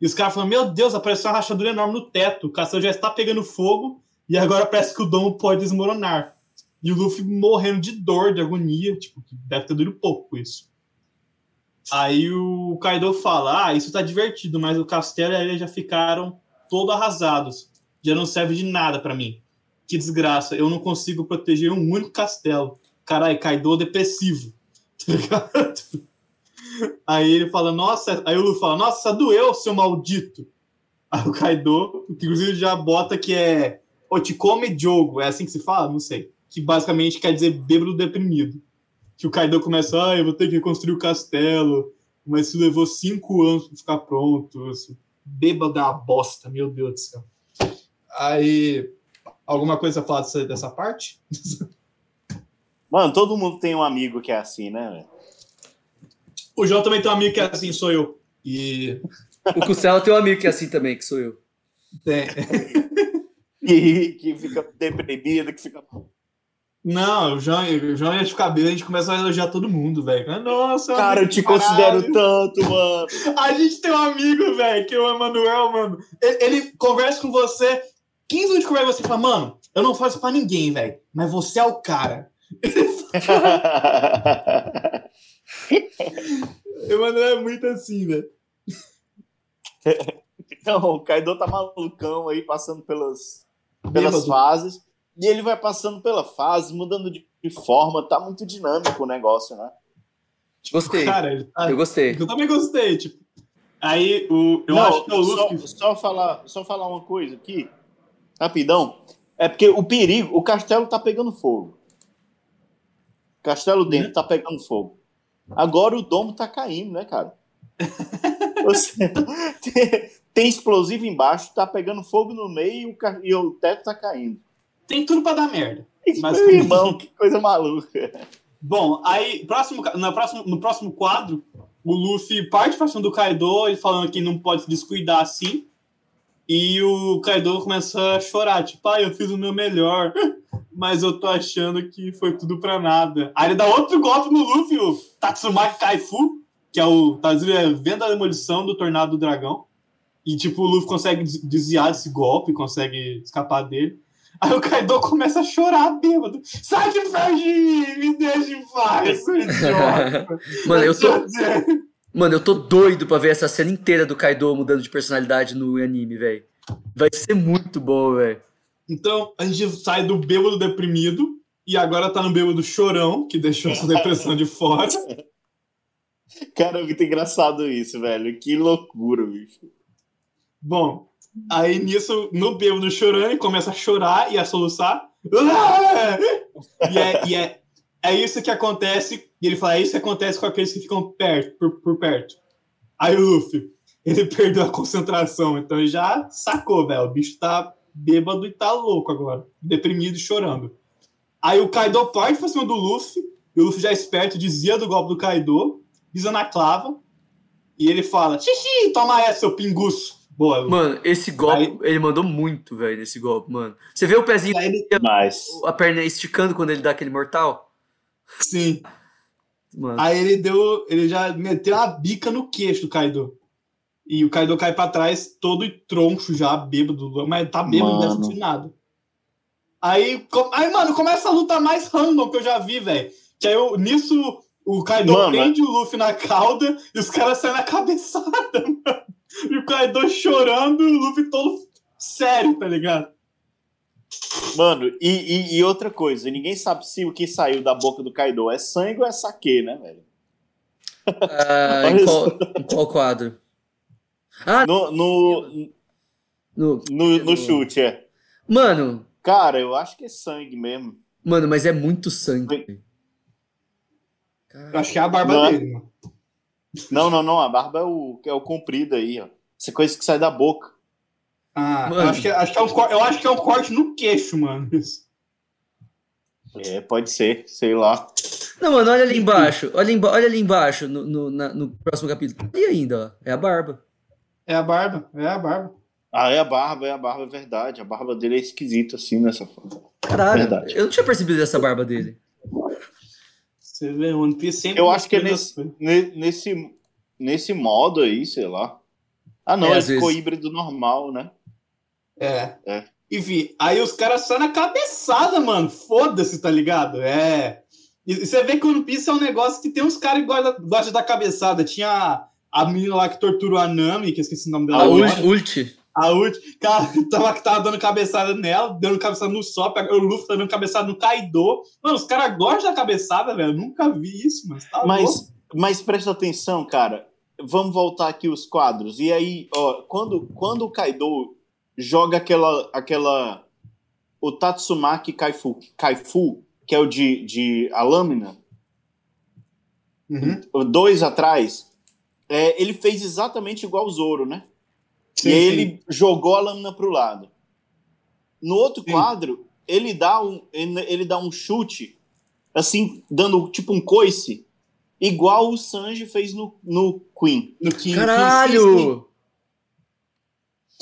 E os caras falam: Meu Deus, apareceu uma rachadura enorme no teto. O castelo já está pegando fogo. E agora parece que o domo pode desmoronar. E o Luffy morrendo de dor, de agonia. Tipo, deve ter duro pouco isso. Aí o Kaido fala: Ah, isso tá divertido, mas o castelo e a ilha já ficaram todo arrasados. Já não serve de nada pra mim. Que desgraça, eu não consigo proteger um único castelo. Caralho, Kaido depressivo. Tá ligado? Aí ele fala: Nossa, aí o Luffy fala: Nossa, doeu, seu maldito. Aí o Kaido, inclusive já bota que é Otikome Jogo, é assim que se fala? Não sei. Que basicamente quer dizer bêbado deprimido que o Kaido começa, ah, eu vou ter que reconstruir o castelo, mas isso levou cinco anos para ficar pronto. Isso. Bêbado da bosta, meu Deus do céu. Aí, alguma coisa a falar dessa, dessa parte? Mano, todo mundo tem um amigo que é assim, né, velho? O João também tem um amigo que é assim, sou eu. E. O Custela tem um amigo que é assim também, que sou eu. é. E que fica deprimido, que fica. Não, o João, o João e a cabelo, a gente começa a elogiar todo mundo, velho. Nossa, Cara, eu te considero tanto, mano. A gente tem um amigo, velho, que é o Emanuel, mano. Ele, ele conversa com você, 15 minutos de conversa, você fala, mano, eu não faço pra ninguém, velho, mas você é o cara. O Emanuel é muito assim, velho. Não, o Kaido tá malucão aí, passando pelas, pelas Bêbado. fases. E ele vai passando pela fase, mudando de, forma. Tá muito dinâmico o negócio, né? Gostei. Cara, tá... Eu gostei. Eu também gostei, tipo. Aí, o, eu Não, acho que é o só, Luffy... só falar, só falar uma coisa aqui, rapidão. É porque o perigo, o castelo tá pegando fogo. O castelo dentro tá pegando fogo. Agora o domo tá caindo, né, cara? Você- tem, tem explosivo embaixo, tá pegando fogo no meio e o, e o teto tá caindo. Tem tudo pra dar merda. Mas- irmão, que coisa maluca. Bom, aí, próximo, no, próximo, no próximo quadro, o Luffy parte pra cima do Kaido, ele falando que não pode se descuidar assim. E o Kaido começa a chorar, tipo, ah, eu fiz o meu melhor, mas eu tô achando que foi tudo pra nada. Aí ele dá outro golpe no Luffy, o Tatsumaki Kaifu, que é o traduzido é Venda da Demolição do Tornado do Dragão. E, tipo, o Luffy consegue des- desviar desse golpe, consegue escapar dele. Aí o Kaido começa a chorar, bêbado. Sai de perto de mim, me deixa em paz. Mano, eu tô... mano, eu tô doido pra ver essa cena inteira do Kaido mudando de personalidade no anime, velho. Vai ser muito bom, velho. Então, a gente sai do bêbado deprimido e agora tá no bêbado chorão, que deixou essa depressão de fora. Cara, é muito engraçado isso, velho. Que loucura, bicho. Bom, aí nisso, no bêbado chorando, ele começa a chorar e a soluçar. E, é, e é, é isso que acontece. E ele fala: é isso que acontece com aqueles que ficam perto, por, por perto. Aí o Luffy, ele perdeu a concentração, então ele já sacou, velho. O bicho tá bêbado e tá louco agora, deprimido e chorando. Aí o Kaido parte pra cima do Luffy, e o Luffy já é esperto, dizia do golpe do Kaido, pisa na clava, e ele fala: Xixi, toma essa, seu pinguço. Boa, Luffy. Mano, esse golpe, Aí- ele mandou muito, velho, nesse golpe, mano. Você vê o pezinho, Aí ele- a perna esticando quando ele dá aquele mortal? Sim. Mano, Aí ele deu. Ele já meteu a bica no queixo do Kaido. E o Kaido cai pra trás, todo troncho já, bêbado, mas tá bêbado, não deve Mano. sentir nada. Aí, com- aí, mano, começa a luta mais random que eu já vi, velho. Que aí eu, nisso o Kaido Mano, prende o Luffy na cauda e os caras saem na cabeçada, mano. E o Kaido chorando, o Luffy todo Sério, tá ligado? Mano, e, e, e outra coisa, ninguém sabe se o que saiu da boca do Kaido é sangue ou é saque, né, velho? Ah, em, qual, em qual quadro? No, no, No- no, no chute, é. Mano, Cara, eu acho que é sangue mesmo. mano, mas é muito sangue. Eu acho que é a barba Não. dele, mano. Não, não, não. A barba é o, é o comprido aí, ó. Essa coisa que sai da boca. Ah, Mano. eu acho, que, acho que é um, eu acho que é um corte no queixo, mano. É, pode ser, sei lá. Não, mano, olha ali embaixo. Olha, emba- olha ali embaixo, no, no, na- no próximo capítulo. E ainda, ó. É a barba. É a barba, é a barba. Ah, é a barba, é a barba, é verdade. A barba dele é esquisita assim nessa foto. Caralho, Verdade. eu não tinha percebido essa barba dele. Você vê, One Piece sempre. Eu acho que é nesse, nesse, nesse modo aí, sei lá. Ah, não, É, ele ficou vezes. híbrido normal, né? É. É. Enfim, aí os caras saem na cabeçada, mano. Foda-se, tá ligado? É. E você vê que o One Piece é um negócio que tem uns caras que gostam de dar cabeçada. Tinha a, a menina lá que torturou a Nami, que eu esqueci o nome dela. A agora. Ult, Ult. A Ult, cara, tava, que tava dando cabeçada nela, dando cabeçada no Sop, o Luffy tá dando cabeçada no Kaido. Mano, os caras gostam da cabeçada, velho. Eu nunca vi isso, mas tá louco. Mas, mas presta atenção, cara. Vamos voltar aqui os quadros. E aí, ó, quando, quando o Kaido joga aquela. aquela o Tatsumaki Kaifu, Kaifu que é o de, de a lâmina, Uhum. dois atrás, é, ele fez exatamente igual o Zoro, né? Sim, e sim. ele jogou a lâmina pro lado. No outro Sim. quadro, ele dá um, ele, ele dá um chute, assim, dando tipo um coice, igual o Sanji fez no, no Queen. No King, King, sim, sim. Caralho!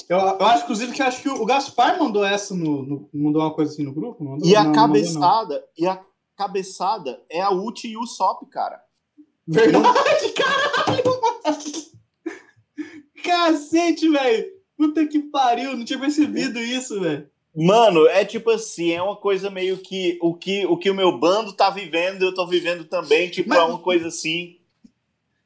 Eu, eu acho, inclusive, que acho que o Gaspar mandou essa no, no- mandou uma coisa assim no grupo. Mandou? E a Não, não cabeçada, e a cabeçada é a Uchi e o Sop, cara. Verdade, caralho. Cacete, velho. Puta que pariu, não tinha percebido isso, velho. Mano, é tipo assim, é uma coisa meio que o que o, que o meu bando tá vivendo, eu tô vivendo também, tipo, Mas- é uma coisa assim.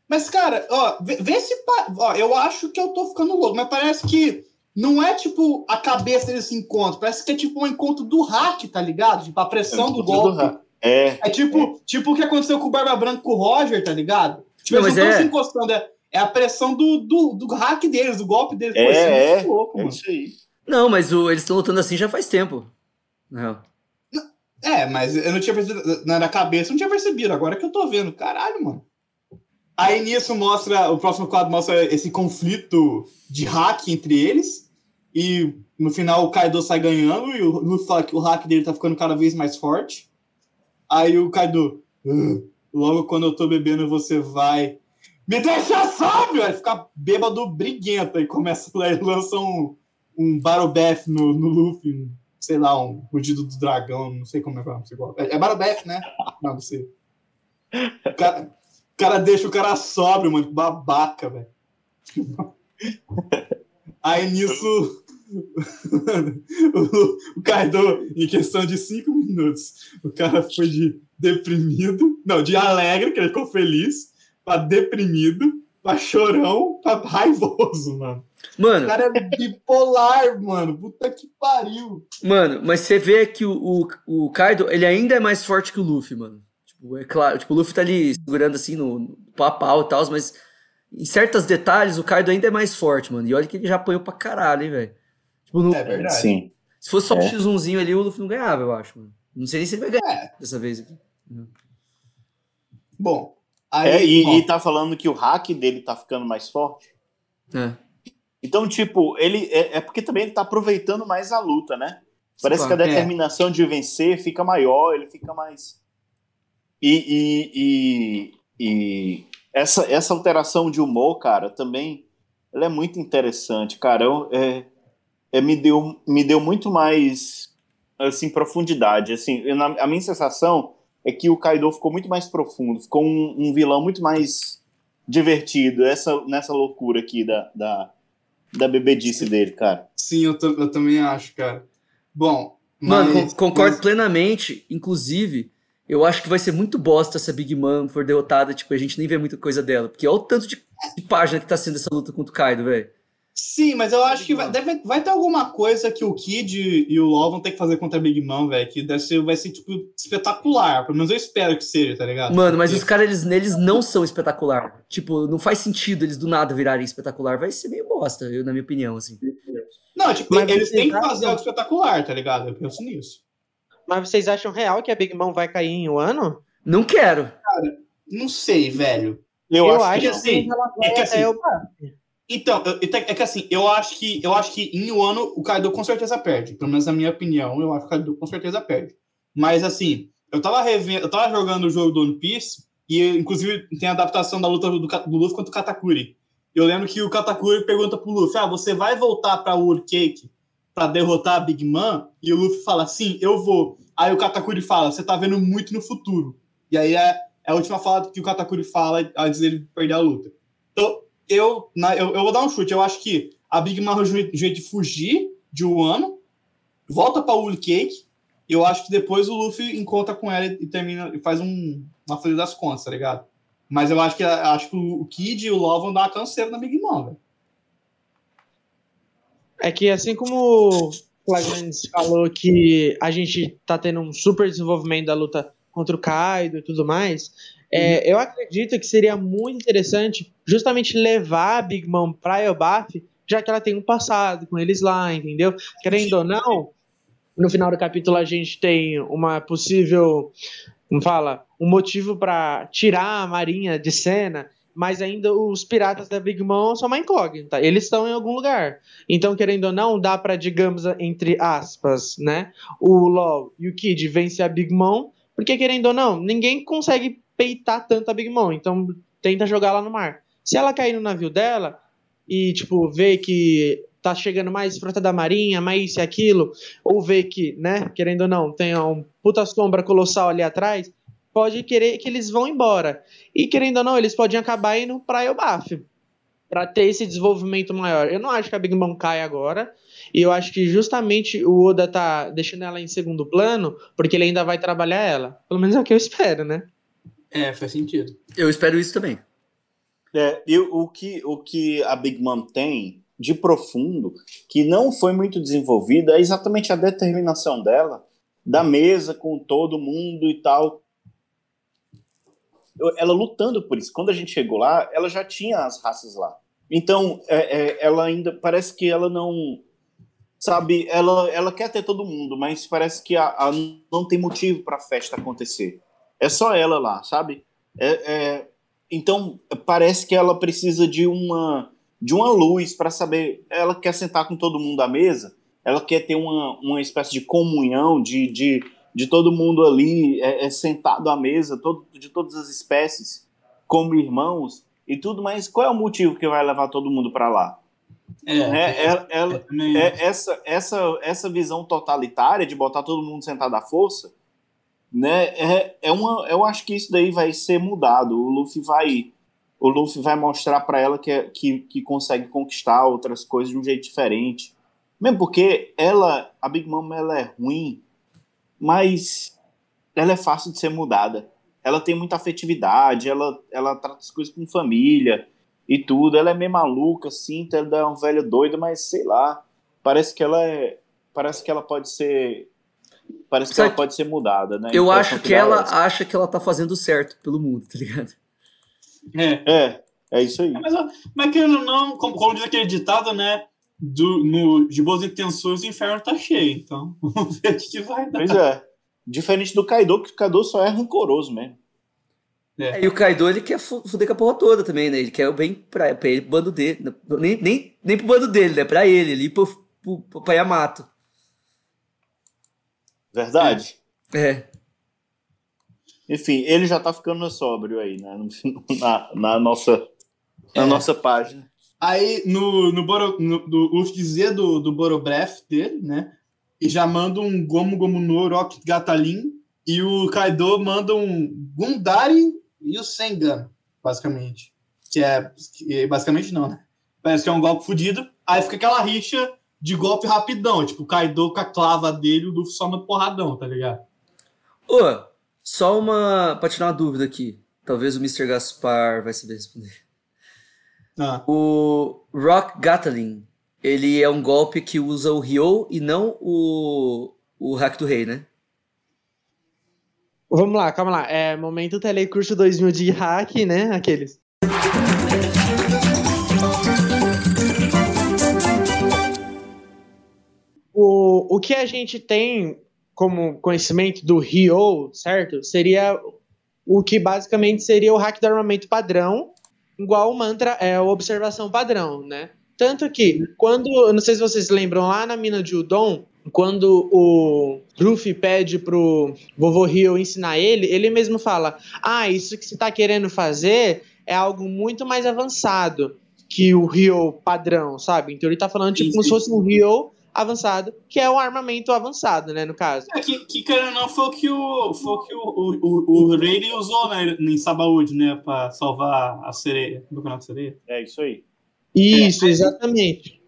Mas, cara, ó, vê, vê se. Ó, eu acho que eu tô ficando louco, mas parece que não é tipo a cabeça desse encontro, parece que é tipo um encontro do hack, tá ligado? Tipo, a pressão do golpe. É, É tipo, tipo o que aconteceu com o Barba Branca com o Roger, tá ligado? Tipo, Não, eles não estão é- se encostando, é, é a pressão do, do, do hack deles, do golpe deles. É, isso é. muito louco, é mano. isso aí. Não, mas o- eles estão lutando assim já faz tempo. Não. É, mas eu não tinha percebido. Na na cabeça eu não tinha percebido. Agora que eu tô vendo. Caralho, mano. Aí nisso mostra. O próximo quadro mostra esse conflito de hack entre eles. E no final o Kaido sai ganhando. E o Luffy fala que o hack dele tá ficando cada vez mais forte. Aí o Kaido. "Ah, logo quando eu tô bebendo, você vai. Me deixa sóbrio! Aí fica bêbado briguento. Aí começa. Aí lança um, um Battle Bath no, no Luffy. sei lá, um rugido do dragão, não sei como é que é. É, é Barabeth, né? Não, não sei. O cara, o cara deixa o cara sóbrio, mano, babaca, velho. Aí nisso, o, o Kaido, em questão de cinco minutos, o cara foi de deprimido, não, de alegre, que ele ficou feliz, pra deprimido, pra chorão, pra raivoso, mano. O Mano, cara é bipolar, mano. Puta que pariu. mano, mas você vê que o, o, o Kaido, ele ainda é mais forte que o Luffy, mano. Tipo, é claro, tipo, o Luffy tá ali segurando assim no, no pau a pau e tal, mas em certos detalhes o Kaido ainda é mais forte, mano. E olha que ele já apanhou pra caralho, hein, velho. Tipo, no- É verdade. Sim. se fosse só um É. X1zinho ali, o Luffy não ganhava, eu acho, mano. Não sei nem se ele vai ganhar É. dessa vez aqui. Bom. Aí, É, e, bom, e tá falando que o hack dele tá ficando mais forte. É. Então, tipo, ele é, é porque também ele tá aproveitando mais a luta, né? Parece Sim, que a é. determinação de vencer fica maior, ele fica mais. E, e, e, e essa, essa alteração de humor, cara, também ela é muito interessante, cara. Eu, é, é, me, deu, me deu muito mais assim, profundidade. Assim, eu, na- a minha sensação é que o Kaido ficou muito mais profundo, ficou um, um vilão muito mais divertido essa, nessa loucura aqui da, da, da bebedice dele, cara. Sim, eu, eu também acho, cara. Bom. Mano, mas- concordo mas- plenamente. Inclusive, eu acho que vai ser muito bosta se a Big Mom for derrotada. Tipo, a gente nem vê muita coisa dela. Porque olha o tanto de, de página que tá sendo essa luta contra o Kaido, velho. Sim, mas eu acho que vai, deve, vai ter alguma coisa que o Kid e o LOL vão ter que fazer contra a Big Mom, velho, que deve ser, vai ser, tipo, espetacular. Pelo menos eu espero que seja, tá ligado? Mano, mas os caras, eles, eles não são espetacular. Tipo, não faz sentido eles do nada virarem espetacular. Vai ser meio bosta, eu, na minha opinião, assim. Não, tipo, Mas eles têm que fazer algo espetacular, tá ligado? Eu penso nisso. Mas vocês acham real que a Big Mom vai cair em um ano? Não quero. Não sei, velho. Eu, acho, que que assim, ela vai é que assim- o- Então, eu- é que assim, eu acho que eu acho que em um ano o Kaido com certeza perde. Pelo menos na minha opinião, eu acho que o Kaido com certeza perde. Mas assim, eu tava revendo, eu tava jogando o jogo do One Piece e inclusive tem a adaptação da luta do, do Luffy contra o Katakuri. Eu lembro que o Katakuri pergunta pro Luffy: "Ah, você vai voltar pra World Cake pra derrotar a Big Mom?" E o Luffy fala: "Sim, eu vou". Aí o Katakuri fala: "Você tá vendo muito no futuro". E aí é, é a última fala que o Katakuri fala antes dele perder a luta. Então, eu, na- eu, eu vou dar um chute. Eu acho que a Big arranja um jeito de fugir de Wano, volta pra Wool Cake. Eu acho que depois o Luffy encontra com ela e termina e faz um, uma folha das contas, tá ligado? Mas eu acho que acho que o Kid e o Law vão dar uma canseira na Big Mom, velho. É que assim como o Flagrantes falou que a gente tá tendo um super desenvolvimento da luta contra o Kaido e tudo mais, é, eu acredito que seria muito interessante justamente levar a Big Mom pra Elbaf, já que ela tem um passado com eles lá, entendeu? Querendo ou não, no final do capítulo a gente tem uma possível, como fala, um motivo pra tirar a Marinha de cena, mas ainda os piratas da Big Mom são uma incógnita. Eles estão em algum lugar. Então, querendo ou não, dá pra, digamos, entre aspas, né? O LOL e o Kid vencer a Big Mom, porque querendo ou não, ninguém consegue peitar tanto a Big Mom. Então, tenta jogar ela no mar. Se ela cair no navio dela e, tipo, ver que tá chegando mais frota da marinha, mais isso e aquilo, ou ver que, né, querendo ou não, tem um puta sombra colossal ali atrás, pode querer que eles vão embora. E querendo ou não, eles podem acabar indo pra Elbaf. Pra ter esse desenvolvimento maior. Eu não acho que a Big Mom cai agora. E eu acho que justamente o Oda tá deixando ela em segundo plano, porque ele ainda vai trabalhar ela. Pelo menos é o que eu espero, né? É, faz sentido. Eu espero isso também. É, e o que, o que a Big Mom tem de profundo, que não foi muito desenvolvida, é exatamente a determinação dela, da mesa com todo mundo e tal. Ela lutando por isso. Quando a gente chegou lá, ela já tinha as raças lá. Então, é, é, ela ainda. Parece que ela não. Sabe, ela, ela quer ter todo mundo, mas parece que a, a- não tem motivo para a festa acontecer. É só ela lá, sabe? É, é, então, parece que ela precisa de uma de uma luz para saber. Ela quer sentar com todo mundo à mesa, ela quer ter uma, uma espécie de comunhão de, de, de todo mundo ali é, é, sentado à mesa, todo, de todas as espécies, como irmãos e tudo, mas qual é o motivo que vai levar todo mundo para lá? É, É, ela, é essa, essa, essa visão totalitária de botar todo mundo sentado à força, né? É, é uma, eu acho que isso daí vai ser mudado. O Luffy vai, o Luffy vai mostrar para ela que, é- que, que consegue conquistar outras coisas de um jeito diferente. Mesmo porque ela, a Big Mom, ela é ruim, mas ela é fácil de ser mudada. Ela tem muita afetividade, ela, ela trata as coisas com família e tudo. Ela é meio maluca, assim, ela é uma velha doida, mas sei lá. Parece que ela é. Parece que ela pode ser. Parece que ela pode ser mudada, né? Eu acho que é ela essa. acha que ela tá fazendo certo pelo mundo, tá ligado? é. É, é isso aí. Mas, mas querendo ou não, como, como diz aquele ditado, né? Do, no, de boas intenções, o inferno tá cheio. Então, vamos ver o que, que vai dar. Pois é. Diferente do Kaido, que o Kaido só é rancoroso mesmo. É, e o Kaido, ele quer fu- fuder com a porra toda também, né? Ele quer o bem pra, pra ele, pro bando dele. Nem, nem, nem pro bando dele, né? Pra ele, ali pro, pro, pro, Yamato. Verdade? É. Enfim, ele já tá ficando sóbrio aí, né? no- Na, na nossa, na É. nossa página. Aí, no, no, Boro, no do Luffy dizer do, do Borobref dele, né? E já manda um Gomu Gomu no Rock Gatalin. E o Kaido manda um Gundari e o Sengan, basicamente. Que é. basicamente não, né? Parece que é um golpe fudido. Aí fica aquela rixa de golpe rapidão. Tipo, o Kaido com a clava dele e o Luffy só no porradão, tá ligado? Ô, só uma. Pra tirar uma dúvida aqui. Talvez o Mr. Gaspar vai saber responder. Ah, O Rock Gatling, ele é um golpe que usa o Ryo e não o, o hack do rei, né? Vamos lá, calma lá. É momento telecurso 2000 de hack, né? Aqueles. O, o que a gente tem como conhecimento do Ryo, certo? Seria o que basicamente seria o hack do armamento padrão, igual o mantra é o observação padrão, né? Tanto que, quando, não sei se vocês lembram, lá na mina de Udon, quando o Luffy pede pro vovô Rio ensinar ele, ele mesmo fala: Ah, isso que você tá querendo fazer é algo muito mais avançado que o Rio padrão, sabe? Então ele tá falando tipo como se fosse um Rio avançado, que é o armamento avançado, né, no caso. É, que, que querendo não, foi o que o, foi o, que o, o, o, Rayleigh usou né, em Sabaúde, né, pra salvar a sereia. Do canal da sereia. É isso aí. Isso, é, exatamente.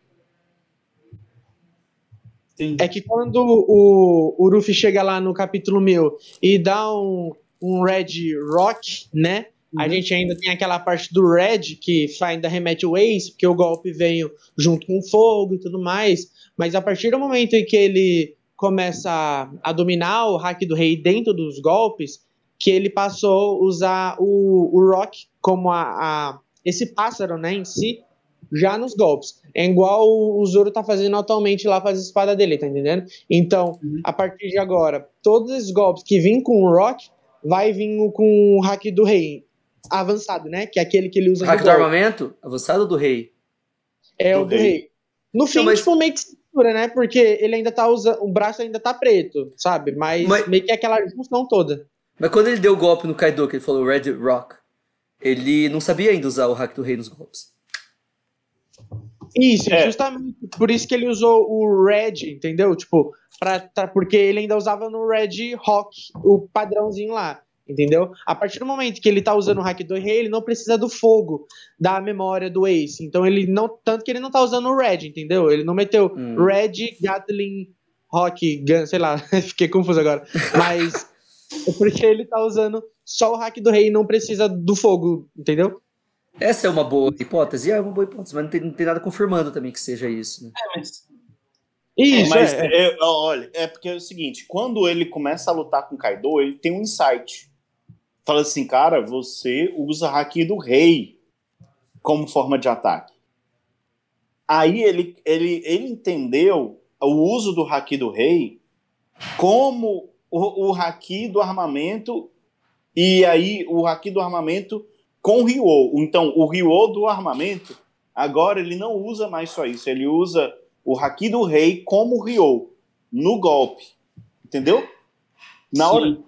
É que quando o, o Ruffy chega lá no capítulo meu e dá um, um Red Rock, né? Uhum. A gente ainda tem aquela parte do Red que ainda remete o Ace, porque o golpe veio junto com o fogo e tudo mais. Mas a partir do momento em que ele começa a, a dominar o hack do rei dentro dos golpes, que ele passou a usar o, o Rock como a, a, esse pássaro né, em si, já nos golpes. É igual o Zoro tá fazendo atualmente lá com as espadas dele, tá entendendo? Então, uhum. a partir de agora, todos os golpes que vêm com o Rock, vai vir com o hack do rei. Avançado, né? Que é aquele que ele usa. Hack do armamento? Avançado do rei? É do o do rei. rei. No fim, mas... tipo, meio que cintura, né? Porque ele ainda tá usando. O braço ainda tá preto, sabe? Mas, mas... meio que é aquela junção toda. Mas quando ele deu o golpe no Kaido, que ele falou Red Rock, ele não sabia ainda usar o hack do rei nos golpes. Isso, é. justamente por isso que ele usou o Red, entendeu? Tipo, pra, pra, porque ele ainda usava no Red Rock, o padrãozinho lá, entendeu? A partir do momento que ele tá usando o hack do rei, ele não precisa do fogo da memória do Ace. Então ele não. Tanto que ele não tá usando o Red, entendeu? Ele não meteu hum. Red, Gatling, Rock, Gun, sei lá, fiquei confuso agora. Mas é porque ele tá usando só o hack do rei e não precisa do fogo, entendeu? Essa é uma boa hipótese, é uma boa hipótese, mas não tem, não tem nada confirmando também que seja isso. Né? É, mas. Isso, é, mas é. É, olha, é porque é o seguinte: quando ele começa a lutar com Kaido, ele tem um insight. Fala assim, cara, você usa Haki do Rei como forma de ataque. Aí ele, ele, ele entendeu o uso do Haki do Rei como o, o Haki do armamento, e aí o Haki do armamento com o Ryo. Então, o Ryo do armamento, agora ele não usa mais só isso, ele usa o Haki do Rei como Ryo, no golpe. Entendeu? Na Sim.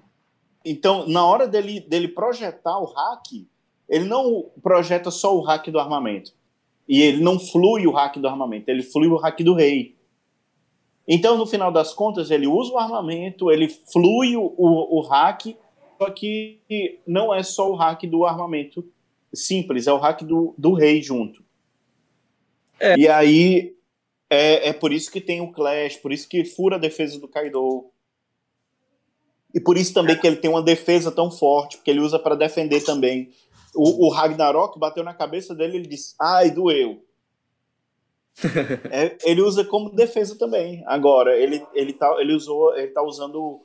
Então, na hora dele, dele projetar o hack, ele não projeta só o hack do armamento. E ele não flui o hack do armamento, ele flui o hack do rei. Então, no final das contas, ele usa o armamento, ele flui o, o, o hack só que não é só o hack do armamento simples, é o hack do, do rei junto. É. E aí é, é por isso que tem o Clash, por isso que fura a defesa do Kaido. E por isso também que ele tem uma defesa tão forte, porque ele usa para defender também. O, o, Ragnarok bateu na cabeça dele e ele disse: Ai, doeu. é, ele usa como defesa também. Agora, ele, ele, tá, ele, usou, ele tá usando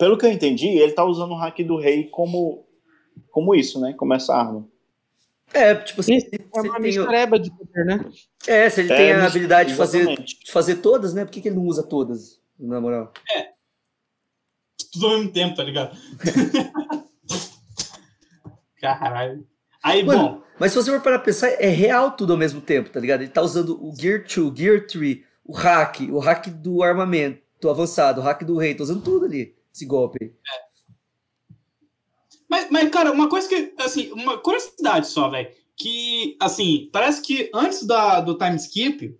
pelo que eu entendi, ele tá usando o hack do rei como, como isso, né? Como essa arma. É, tipo assim. É uma mistureba de poder, né? É, se ele é, tem a habilidade de fazer, de fazer todas, né? Por que, que ele não usa todas, na moral? É. Tudo ao mesmo tempo, tá ligado? Caralho. Aí, Mano, bom. Mas se você for para pensar, é real tudo ao mesmo tempo, tá ligado? Ele tá usando o Gear 2, Gear 3, o hack, o hack do armamento avançado, o hack do rei, tá usando tudo ali esse golpe. É. Mas, mas, cara, uma coisa que, assim, uma curiosidade só, velho. Que, assim, parece que antes da, do time skip,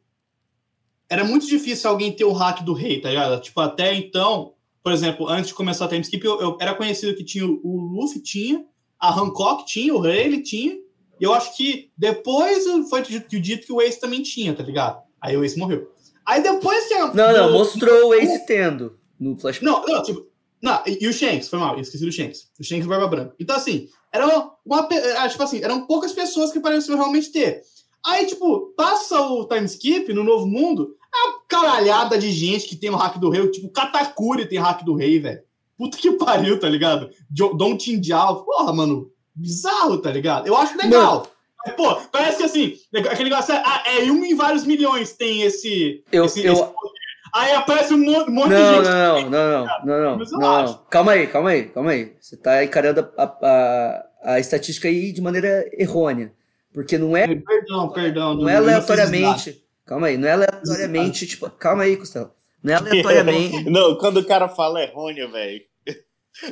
era muito difícil alguém ter o hack do rei, tá ligado? Tipo, até então, por exemplo, antes de começar o time skip, eu, eu era conhecido que tinha o Luffy, tinha, a Hancock tinha, o ele tinha, e eu acho que depois foi dito, que o Ace também tinha, tá ligado? Aí o Ace morreu. Aí depois que a, Não, não, mostrou o Ace tendo no flashback. Não, não, tipo, não, e, e, o Shanks, foi mal, esqueci do Shanks. O Shanks Barba Branca. Então, assim, era uma, uma, tipo assim, eram poucas pessoas que pareciam realmente ter. Aí, tipo, passa o time skip no Novo Mundo, é uma caralhada de gente que tem o hack do rei, tipo, Katakuri tem hack do rei, velho. Puta que pariu, tá ligado? Don Tindial, porra, mano, bizarro, tá ligado? Eu acho legal. Mas, pô, parece que assim, aquele negócio é, ah, é um em vários milhões tem esse. Eu- esse, eu- esse. Aí aparece um monte, monte de Não, gente. não, não, não, não, não, não, não. Calma aí, calma aí, calma aí. Você tá encarando a, a, a estatística aí de maneira errônea. Porque não é, Perdão, perdão. não é fiz nada. aleatoriamente. Calma aí, não é aleatoriamente, tipo, calma aí, Costela. Não é aleatoriamente, Não, quando o cara fala errôneo, velho.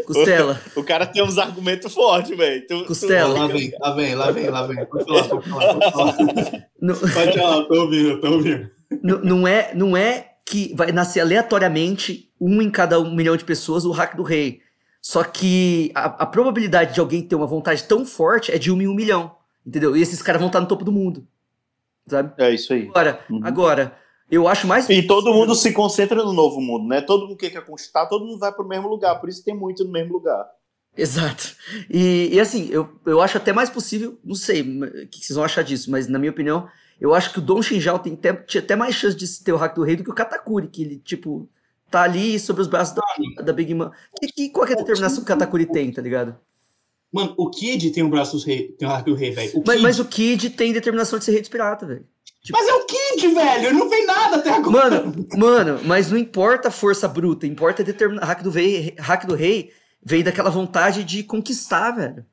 Costela. O cara tem uns argumentos fortes, velho. Tu- Costela. Lá vem, lá vem, lá vem, lá vem. Pode falar, pode falar, pode falar. Não, Pode falar, tô ouvindo, tô ouvindo. não- não é, não é que vai nascer aleatoriamente um em cada um milhão de pessoas o hack do rei. Só que a, a probabilidade de alguém ter uma vontade tão forte é de um em um milhão. Entendeu? E esses caras vão estar no topo do mundo. Sabe? É isso aí. Agora, Uhum. agora, eu acho mais. E todo mundo se concentra no novo mundo, né? Todo mundo que quer conquistar, todo mundo vai pro mesmo lugar. Por isso tem muito no mesmo lugar. Exato. E, e assim, eu, eu acho até mais possível, não sei o que vocês vão achar disso, mas na minha opinião, eu acho que o Don Shinjao tem até, tinha até mais chance de ter o hack do rei do que o Katakuri, que ele, tipo, tá ali sobre os braços da, da Big Mom. Que, é a determinação que o Katakuri tem, tá ligado? Mano, o Kid tem o braço dos rei, tem o hack do rei, velho. Mas, mas o Kid tem determinação de ser rei dos piratas, velho. Mas é o Kid, velho! Ele não fez nada até agora. Mano, mano, mas não importa a força bruta, importa a determinação. Hack do rei, hack do rei vem daquela vontade de conquistar, velho.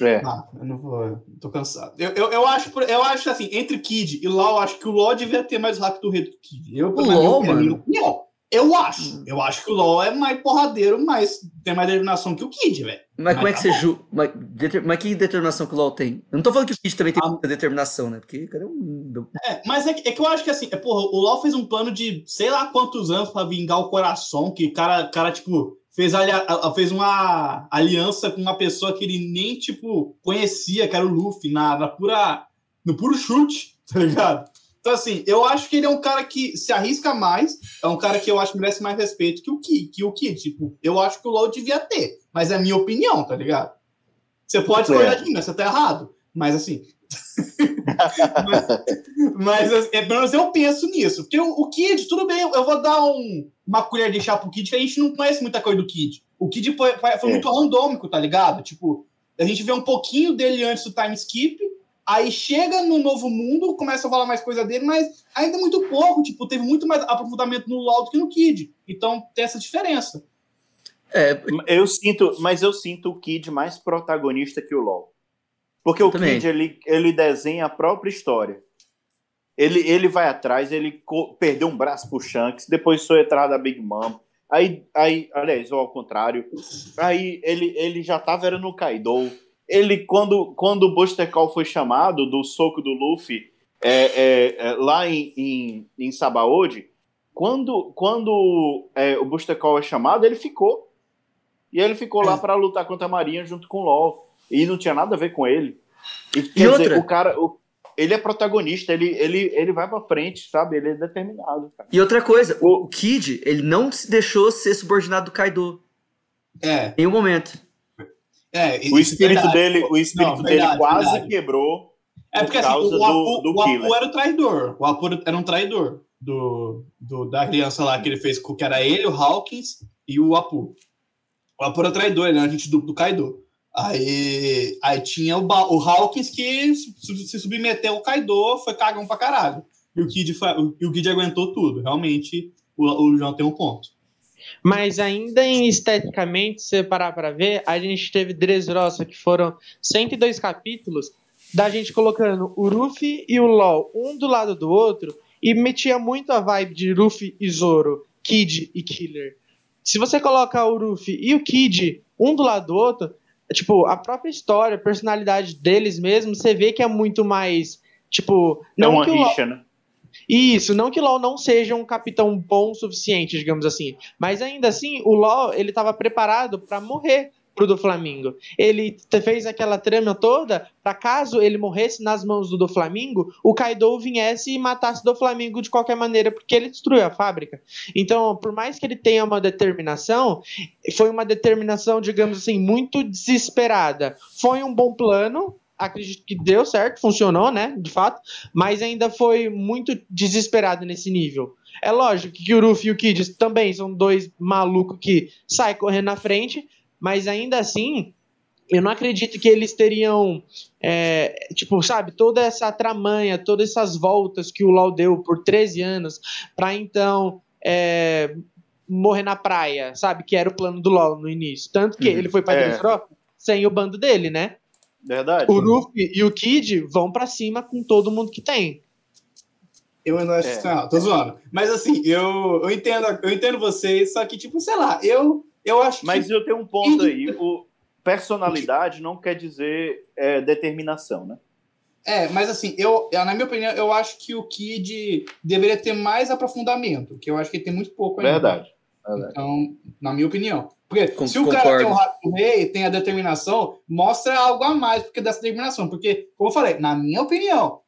É. Ah, eu não vou. eu Tô cansado. Eu, eu, eu, acho, eu acho assim, entre Kid e LOL, eu acho que o LOL devia ter mais hack do rei do que o Kid. Eu, O LOL, minha mano? opinião, Eu acho. Eu acho que o LOL é mais porradeiro, mas tem mais determinação que o Kid, velho. Mas como é que tá você julga? Mas, deter- mas que determinação que o LoL tem? Eu não tô falando que o Kid também tem Ah. muita determinação, né? Porque, cara, é um. É, mas é que, é que eu acho que assim, é, porra, o LoL fez um plano de sei lá quantos anos pra vingar o coração, que o cara, cara tipo, fez, alia- a- fez uma aliança com uma pessoa que ele nem, tipo, conhecia, que era o Luffy, na, na pura, no puro chute, tá ligado? Então, assim, eu acho que ele é um cara que se arrisca mais, é um cara que eu acho que merece mais respeito que o Ki, que o Ki, tipo, eu acho que o LoL devia ter, mas é a minha opinião, tá ligado? Você pode discordar de mim, mas você tá errado. Mas assim, mas é, pelo menos eu penso nisso. Porque o, o Kid, tudo bem, eu vou dar um- uma colher de chá pro Kid, que a gente não conhece muita coisa do Kid. O Kid foi, foi- foi É. muito randômico, tá ligado? Tipo, a gente vê um pouquinho dele antes do time skip, aí chega no novo mundo, começa a falar mais coisa dele, mas ainda é muito pouco. Tipo, teve muito mais aprofundamento no LoL do que no Kid. Então tem essa diferença. É, Eu sinto, mas eu sinto o Kid mais protagonista que o LoL. Porque Eu o também. Kid, ele, ele desenha a própria história. Ele, ele vai atrás, ele perdeu um braço pro Shanks, depois foi atrás da Big Mom. Aí, aí, aliás, ou ao contrário. Aí ele, ele já tava era no Kaido. Ele, quando, quando o Buster Call foi chamado do soco do Luffy é, é, é, lá em, em, em Sabaody, quando, quando é, o Buster Call é chamado, ele ficou. E ele ficou lá É. para lutar contra a Marinha junto com o LOL. E não tinha nada a ver com ele. E, E quer dizer, outra? o cara, o- ele é protagonista, ele, ele, ele vai pra frente, sabe? Ele é determinado. Cara. E outra coisa, O- o Kid, ele não se deixou ser subordinado do Kaido É, em nenhum momento. É. O é espírito verdade. dele, o espírito Não, dele verdade, quase verdade. quebrou. É porque por assim, o Apu, do- do o Apu era o traidor. O Apu era um traidor do, do- da criança lá que ele fez, com- que era ele, o Hawkins e o Apu. O Apu era traidor, ele era agente do, do Kaido. Aí, aí tinha o, Ba- o Hawkins que se, submeteu ao Kaido, foi cagão pra caralho. E o Kid, foi, o, e o Kid aguentou tudo. Realmente, o, o João tem um ponto. Mas ainda em esteticamente, se você parar pra ver, a gente teve Dressrosa, que foram 102 capítulos, da gente colocando o Ruffy e o LOL um do lado do outro, e metia muito a vibe de Ruffy e Zoro, Kid e Killer. Se você coloca o Ruffy e o Kid um do lado do outro, é, tipo, a própria história, a personalidade deles mesmo, você vê que é muito mais, tipo... É uma que o LoL- rixa, né? Isso, não que LoL não seja um capitão bom o suficiente, digamos assim. Mas ainda assim, o LoL, ele tava preparado pra morrer pro do Flamengo. Ele fez aquela trama toda pra caso ele morresse nas mãos do do Flamengo, o Kaido viesse e matasse do Flamengo de qualquer maneira, porque ele destruiu a fábrica. Então, por mais que ele tenha uma determinação, foi uma determinação, digamos assim, muito desesperada. Foi um bom plano, acredito que deu certo, funcionou, né? De fato, mas ainda foi muito desesperado nesse nível. É lógico que o Ruff e o Kid também são dois malucos que saem correndo na frente, mas ainda assim, eu não acredito que eles teriam, é, tipo, sabe, toda essa tramanha, todas essas voltas que o LoL deu por 13 anos, para então é, morrer na praia, sabe, que era o plano do LoL no início. Tanto que uhum, ele foi para é. sem o bando dele, né? Verdade. O Ruffy e o Kid vão para cima com todo mundo que tem. Eu não acho é. não, tô zoando. Mas assim, eu, eu entendo, eu entendo vocês, só que, tipo, sei lá, eu, eu acho Mas que... eu tenho um ponto aí. O personalidade não quer dizer é, determinação, né? É, mas assim, eu, na minha opinião, eu acho que o Kid deveria ter mais aprofundamento, que eu acho que ele tem muito pouco ainda. Verdade. verdade. Então, na minha opinião. Porque Com, se o concordo. cara tem o rato do rei, tem a determinação, mostra algo a mais porque dessa determinação. Porque, como eu falei, na minha opinião,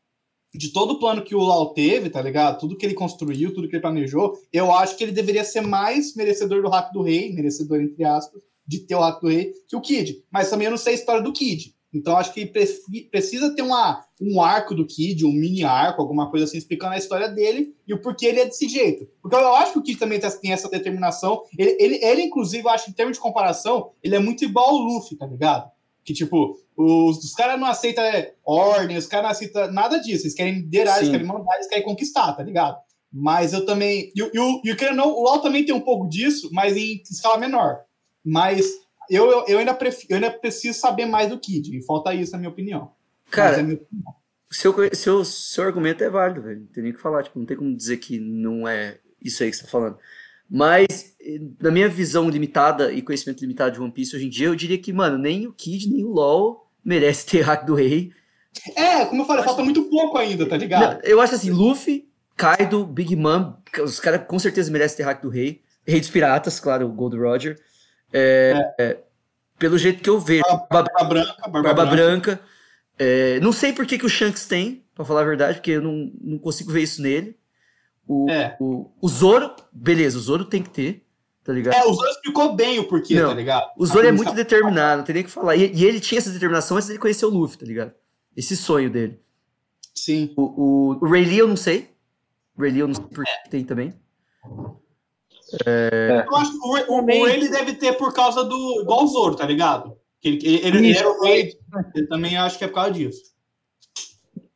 de todo o plano que o Lau teve, tá ligado? Tudo que ele construiu, tudo que ele planejou, eu acho que ele deveria ser mais merecedor do Hack do Rei, merecedor entre aspas, de ter o Hack do Rei, que o Kid. Mas também eu não sei a história do Kid. Então acho que precisa ter uma, um arco do Kid, um mini arco, alguma coisa assim, explicando a história dele e o porquê ele é desse jeito. Porque eu acho que o Kid também tem essa determinação. Ele, ele, ele inclusive, eu acho, em termos de comparação, ele é muito igual ao Luffy, tá ligado? Que, tipo, os, os caras não aceitam ordem, os caras não aceitam nada disso. Eles querem liderar, eles querem mandar, eles querem conquistar, tá ligado? Mas eu também. E, e não, o LoL também tem um pouco disso, mas em escala menor. Mas eu, eu, eu, ainda, prefiro, eu ainda preciso saber mais do Kid, e falta isso, na minha opinião. Cara, é minha opinião. Seu, seu, seu argumento é válido, velho. Não tem nem o que falar. Tipo, não tem como dizer que não é isso aí que você tá falando. Mas, na minha visão limitada e conhecimento limitado de One Piece hoje em dia, eu diria que, mano, nem o Kid, nem o LoL merece ter hack do rei. É, como eu falei, eu falta muito pouco ainda, tá ligado? eu acho assim, Luffy, Kaido, Big Mom, os caras com certeza merecem ter hack do rei. Rei dos Piratas, claro, o Gold Roger. É, é. É, pelo jeito que eu vejo. Barba, barba Branca. Barba, barba Branca. É, não sei por que, que o Shanks tem, pra falar a verdade, porque eu não, não consigo ver isso nele. O, é. o, o Zoro, beleza, o Zoro tem que ter, tá ligado? É, o Zoro explicou bem o porquê, não, tá ligado? O Zoro é muito determinado, não tem nem o que falar. E, e, ele tinha essa determinação antes de conhecer o Luffy, tá ligado? Esse sonho dele. Sim. O, o, o Ray Lee eu não sei. O Ray Lee eu não sei por que tem também. É... Eu acho que o, o, o Ray deve ter por causa do. igual o Zoro, tá ligado? Ele, ele, ele, ele era o Ray. Eu também acho que é por causa disso.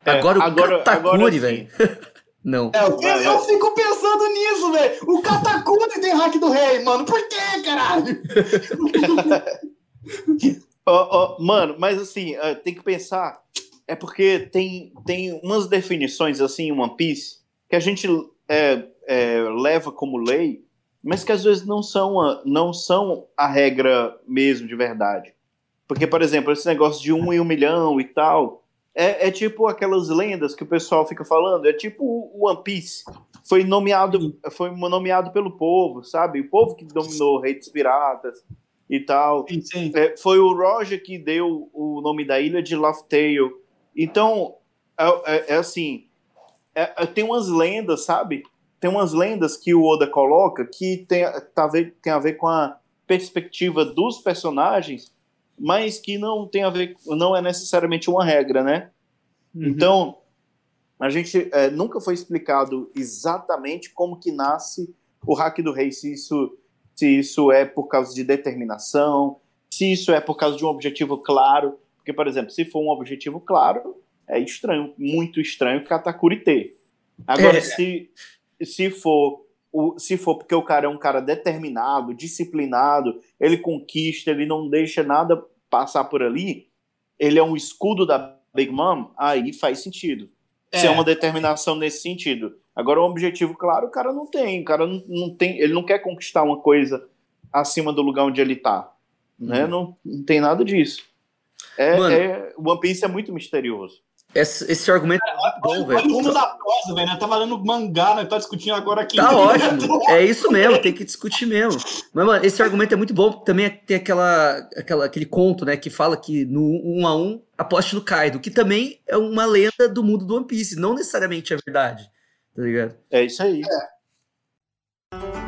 Agora o agora, Katakuri, velho. Não. É, eu, eu, fico pensando nisso, velho. O Katakuri tem hack do rei, mano. Por quê, caralho? oh, oh, mano, mas assim, uh, tem que pensar. É porque tem, tem umas definições assim em One Piece que a gente é, é, leva como lei, mas que às vezes não são, a, não são a regra mesmo de verdade. Porque, por exemplo, esse negócio de um em um milhão e tal é, é, tipo aquelas lendas que o pessoal fica falando, é tipo o One Piece. Foi nomeado, foi nomeado pelo povo, sabe? O povo que dominou Rei dos Piratas e tal. Sim, sim. É, foi o Roger que deu o nome da ilha de Laughtale. Então, é, é, é assim, é, é, tem umas lendas, sabe? Tem umas lendas que o Oda coloca que tem, tá, tem a ver com a perspectiva dos personagens mas que não tem a ver, não é necessariamente uma regra, né? Uhum. Então, a gente é, nunca foi explicado exatamente como que nasce o hack do rei, se isso, se isso é por causa de determinação, se isso é por causa de um objetivo claro, porque, por exemplo, se for um objetivo claro, é estranho, muito estranho Katakuri ter. Agora, é. se, se for o, se for porque o cara é um cara determinado, disciplinado, ele conquista, ele não deixa nada passar por ali, ele é um escudo da Big Mom, aí faz sentido. É. Se é uma determinação nesse sentido. Agora, um objetivo claro, o cara não tem. O cara não, não tem. Ele não quer conquistar uma coisa acima do lugar onde ele tá. Né? Uhum. Não, não tem nada disso. É, Mano, é, One Piece é muito misterioso. Esse, esse argumento é, muito bom, velho. Olha o rumo da prosa, velho. Nós tá lendo mangá, nós tá discutindo agora aqui. Tá ótimo. É isso mesmo, tem que discutir mesmo. Mas, mano, esse argumento é muito bom. Também tem aquela, aquela, aquele conto, né, que fala que no 1 um a 1 um, aposte no Kaido, que também é uma lenda do mundo do One Piece. Não necessariamente é verdade. Tá ligado? É isso aí. É.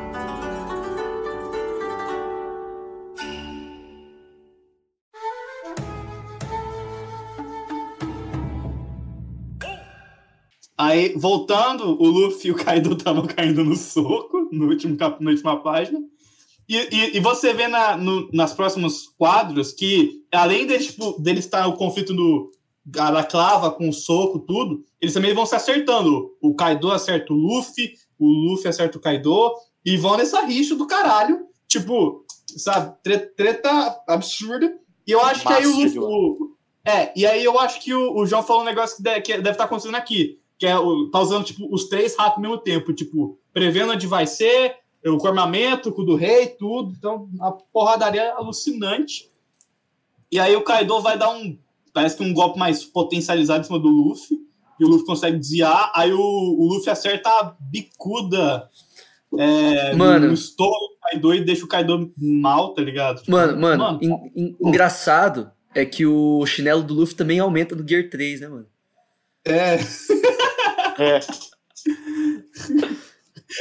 Aí, voltando, o Luffy e o Kaido estavam caindo no soco no último cap... na última página. E, e, e você vê na, no, nas próximos quadros que, além de, tipo, dele estar o conflito do, da clava com o soco, tudo, eles também vão se acertando. O Kaido acerta o Luffy, o Luffy acerta o Kaido, e vão nessa rixa do caralho. Tipo, sabe, treta, absurda. E eu acho que aí o Luffy. O, é, e aí eu acho que o, o João falou um negócio que deve, que deve estar acontecendo aqui. Que é o, tá usando, tipo, os três ratos ao mesmo tempo. Tipo, prevendo onde vai ser, o armamento, o do rei, tudo. Então, a porradaria é alucinante. E aí o Kaido vai dar um. Parece que um golpe mais potencializado em cima do Luffy. E o Luffy consegue desviar. Aí o, o Luffy acerta a bicuda é, mano, no estômago do Kaido e deixa o Kaido mal, tá ligado? Tipo, mano, mano, mano in, in, engraçado é que o chinelo do Luffy também aumenta no Gear 3, né, mano? É. é.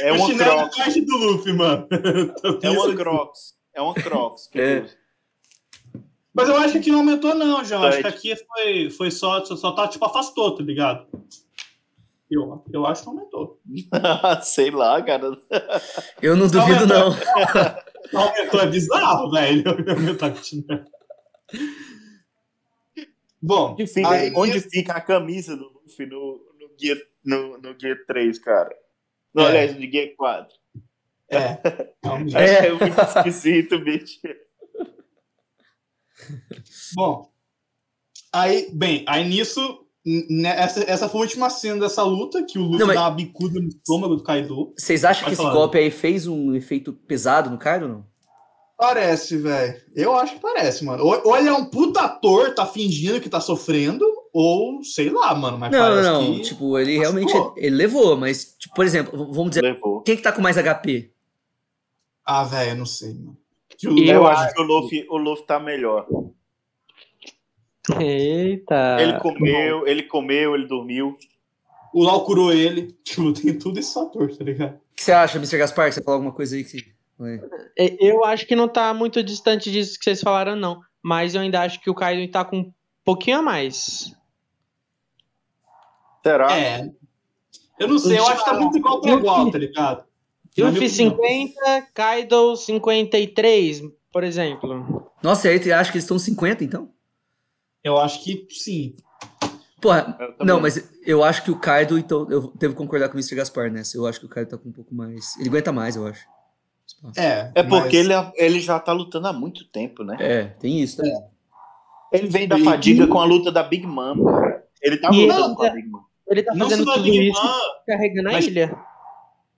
É uma Crocs. do Luffy, mano. é uma Crocs. É uma Crocs. É. Mas eu acho que não aumentou, não, João. Acho que aqui foi, foi só, só tá, tipo, afastou, tá ligado? Eu, eu acho que aumentou. Sei lá, cara. Eu não duvido, não. aumentou, é bizarro, velho. Aumentar Bom, onde fica, aí... onde fica a camisa do Luffy no, no, Gear, no, no Gear 3, cara? No, é. Aliás, no Gear 4. É. É, é muito esquisito, bicho. Bom, aí, bem, aí nisso né, essa, essa foi a última cena dessa luta, que o Luffy não, mas... dá uma bicuda no estômago do Kaido. Vocês acham que esse golpe aí fez um efeito pesado no Kaido, não? Parece, velho. Eu acho que parece, mano. Ou, ou, ele é um puta ator, tá fingindo que tá sofrendo, ou sei lá, mano. Mas não, não, que... tipo, ele realmente ele levou, mas, tipo, por exemplo, vamos dizer, levou. quem que tá com mais HP? Ah, velho, eu não sei, mano. Eu, eu acho que o Luffy, o Luffy tá melhor. Eita! Ele comeu, ele comeu, ele dormiu. O Lau curou ele. Tipo, tem tudo esse fator, tá ligado? O que você acha, Mr. Gaspar? Você falou alguma coisa aí que. É, eu acho que não tá muito distante disso que vocês falaram, não. Mas eu ainda acho que o Kaido tá com um pouquinho a mais. Será? É. Eu não sei, eu acho que tá muito igual pra igual, tá ligado? Yuffie 50, Kaido 53, por exemplo. Nossa, e aí você acha que eles estão 50, então? Eu acho que sim. Porra, não, mas eu acho que o Kaido, então, eu devo concordar com o Mr. Gaspar nessa. Eu acho que o Kaido tá com um pouco mais. Ele aguenta mais, eu acho. É. É porque mas... ele, é, ele já tá lutando há muito tempo, né? É, tem isso. É. Ele vem da fadiga com a luta da Big Mom, cara. Ele tá e lutando ele, com a Big Mom. Ele tá fazendo tudo isso Mom, carregando a ilha.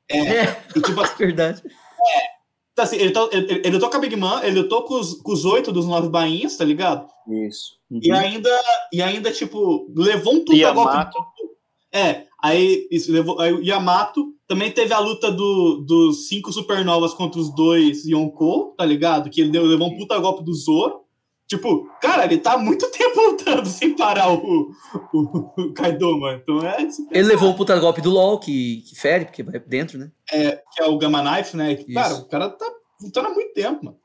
É, é. E, tipo, verdade. É, então, assim, ele, tá, ele, ele lutou com a Big Man, ele lutou com os, com os oito dos nove bainhas, tá ligado? Isso. Uhum. E ainda, e ainda, tipo, levou um puta golpe. É, aí isso levou. Aí o Yamato também teve a luta do, dos cinco supernovas contra os dois Yonko, tá ligado? Que ele deu, levou um puta golpe do Zoro. Tipo, cara, ele tá muito tempo lutando sem parar o, o, o Kaido, mano. Então é. Ele levou um puta golpe do LOL, que, que fere, porque vai dentro, né? É, que é o Gamma Knife, né? Que, cara, o cara tá lutando há muito tempo, mano.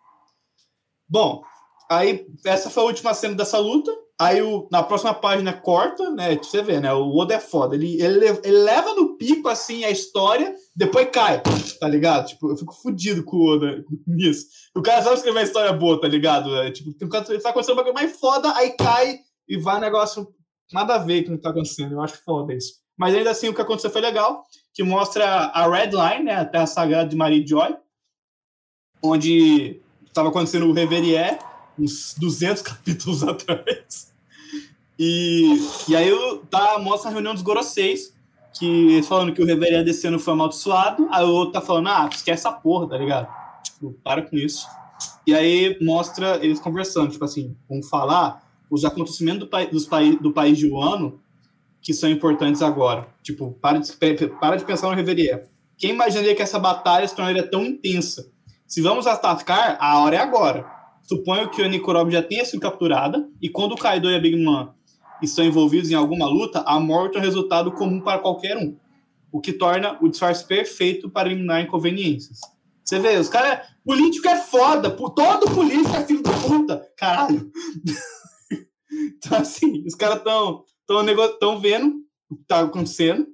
Bom, aí essa foi a última cena dessa luta. Aí o, na próxima página corta, né? Você vê, né? O Oda é foda. Ele, ele, ele leva no pico assim a história, depois cai, tá ligado? Tipo, eu fico fudido com o Oda nisso. O cara sabe escrever uma história boa, tá ligado? É, tipo, tem um cara, tá acontecendo um bagulho mais foda, aí cai e vai negócio nada a ver com o que tá acontecendo. Eu acho foda isso. Mas ainda assim, o que aconteceu foi legal, que mostra a Red Line, né? A Terra Sagrada de Marie Joy, onde estava acontecendo o Reverie uns 200 capítulos atrás. E, e aí tá, mostra a reunião dos Goroseis, que falando que o Reverie descendo foi amaldiçoado, aí o outro tá falando, ah, esquece essa porra, tá ligado? Tipo, para com isso. E aí mostra eles conversando, tipo assim, vamos falar os acontecimentos do, dos país, do país de Wano que são importantes agora. Tipo, para de, para de pensar no Reverie. Quem imaginaria que essa batalha se tornaria tão intensa? Se vamos atacar, a hora é agora. Suponho que a Nikorob já tenha sido capturada, e quando o Kaido e a Big Mom estão envolvidos em alguma luta, a morte é um resultado comum para qualquer um, o que torna o disfarce perfeito para eliminar inconveniências. Você vê, os caras. Político é foda, todo político é filho da puta, caralho. então, assim, os caras estão tão, tão vendo o que tá acontecendo,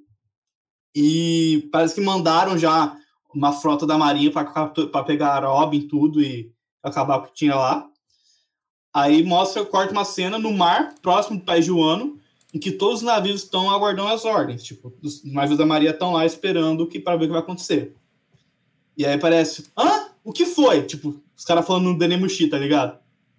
E parece que mandaram já uma frota da Marinha para pegar a Robin tudo e acabar o que tinha lá. Aí mostra, corta uma cena no mar, próximo do país em que todos os navios estão aguardando as ordens. Tipo, os navios da Maria estão lá esperando que para ver o que vai acontecer. E aí parece, hã? O que foi? Tipo, os caras falando no Denemushi, tá ligado?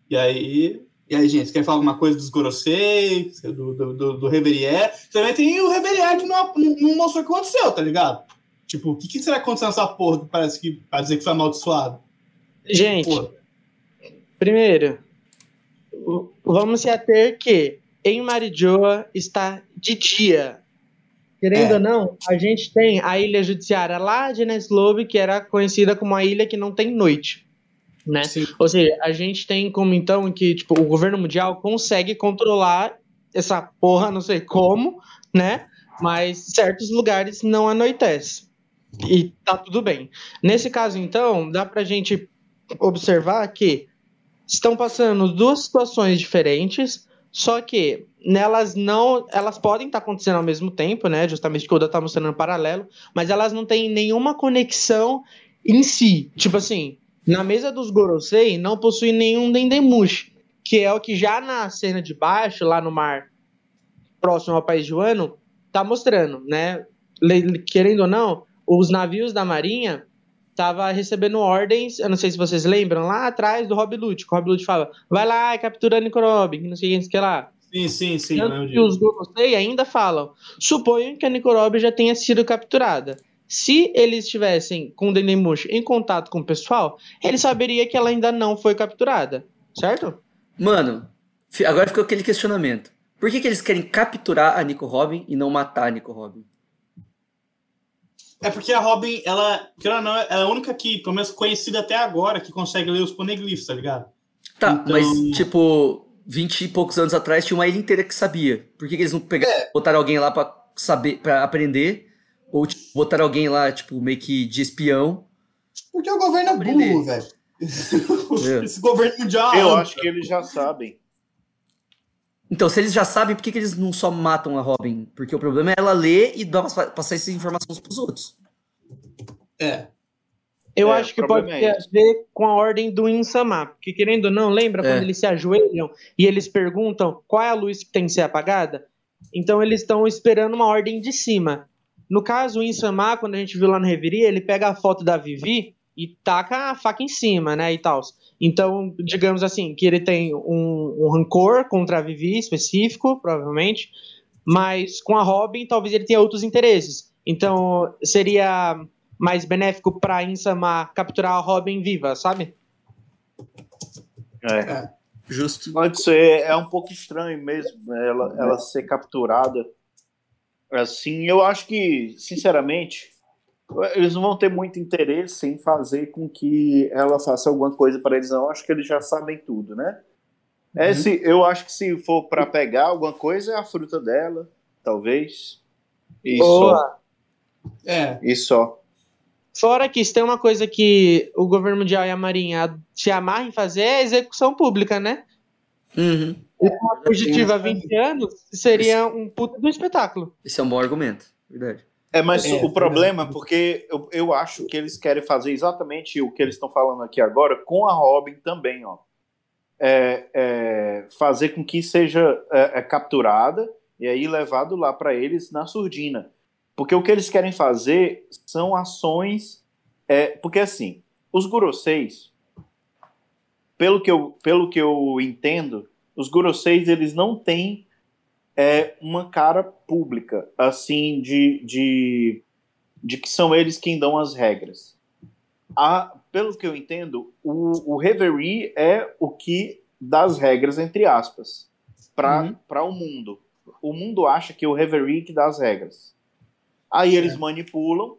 E aí. E aí, gente, quer falar alguma coisa dos Gorosei, do, do, do, do Reverier? Também tem o Reverier que não, não mostrou o que aconteceu, tá ligado? Tipo, o que, que será que aconteceu nessa porra que parece que vai dizer que foi amaldiçoado? Gente, primeiro, vamos se ater que em Marijoa está de dia. Querendo é. ou não, a gente tem a ilha judiciária lá de Neslobe, que era conhecida como a ilha que não tem noite. Né? Sim. Ou seja, a gente tem como então que tipo, o governo mundial consegue controlar essa porra, não sei como, né? Mas certos lugares não anoitece. E tá tudo bem. Nesse caso, então, dá pra gente observar que estão passando duas situações diferentes, só que nelas não, elas podem estar tá acontecendo ao mesmo tempo, né? Justamente que o Oda tá mostrando paralelo, mas elas não têm nenhuma conexão em si. Tipo assim, na mesa dos Gorosei não possui nenhum Dendemushi, que é o que já na cena de baixo, lá no mar próximo ao país de Wano, tá mostrando, né? Querendo ou não, os navios da Marinha tava recebendo ordens, eu não sei se vocês lembram, lá atrás do Rob Lute, que o Rob Lute fala, vai lá, captura Nico Robin, não sei o que lá. Sim, sim, sim. E os Gorosei ainda falam, suponho que a Nico Robin já tenha sido capturada. Se eles estivessem com o Dendemushi em contato com o pessoal, ele saberia que ela ainda não foi capturada, certo? Mano, agora ficou aquele questionamento. Por que, que eles querem capturar a Nico Robin e não matar a Nico Robin? É porque a Robin, ela, não, ela é a única que, pelo menos conhecida até agora, que consegue ler os poneglyphs, tá ligado? Tá, então... mas tipo, vinte e poucos anos atrás tinha uma ilha inteira que sabia. Por que, que eles não pegaram, é. botaram alguém lá para saber, para aprender? Ou tipo, botaram alguém lá, tipo, meio que de espião? Porque o governo é burro, velho. É. Esse governo mundial. Eu acho que eles já sabem. Então, se eles já sabem, por que, que eles não só matam a Robin? Porque o problema é ela ler e passar essa informação pros outros. É. Eu é, acho que pode é ter a ver com a ordem do Insama. Porque, querendo ou não, lembra é. quando eles se ajoelham e eles perguntam qual é a luz que tem que ser apagada? Então, eles estão esperando uma ordem de cima. No caso, o Insama, quando a gente viu lá no Reverie, ele pega a foto da Vivi e taca a faca em cima, né, e tal. Então, digamos assim, que ele tem um, um rancor contra a Vivi específico, provavelmente, mas com a Robin talvez ele tenha outros interesses. Então, seria mais benéfico para Insama capturar a Robin viva, sabe? É. é. Justo. Pode ser, é um pouco estranho mesmo né, ela, ela ser capturada. Assim, eu acho que, sinceramente, eles não vão ter muito interesse em fazer com que ela faça alguma coisa para eles, não. Acho que eles já sabem tudo, né? É, uhum. se, eu acho que se for para pegar alguma coisa, é a fruta dela, talvez. E Boa. só. É. E só. Fora que isso tem uma coisa que o governo mundial e a Marinha se amarram em fazer é a execução pública, né? Uhum. Uma fugitiva há 20 anos seria um puto do espetáculo. Esse é um bom argumento, verdade. É, mas é, o problema é porque eu, eu acho que eles querem fazer exatamente o que eles estão falando aqui agora com a Robin também, ó. É, é, fazer com que seja é, é capturada e aí levado lá para eles na surdina. Porque o que eles querem fazer são ações. É, porque assim, os Guroseis, pelo que eu, pelo que eu entendo, os Guroseis eles não têm é uma cara pública, assim, de, de, de que são eles quem dão as regras. A, pelo que eu entendo, o, o Reverie é o que dá as regras, entre aspas, para uhum. o mundo. O mundo acha que é o Reverie que dá as regras. Aí eles manipulam,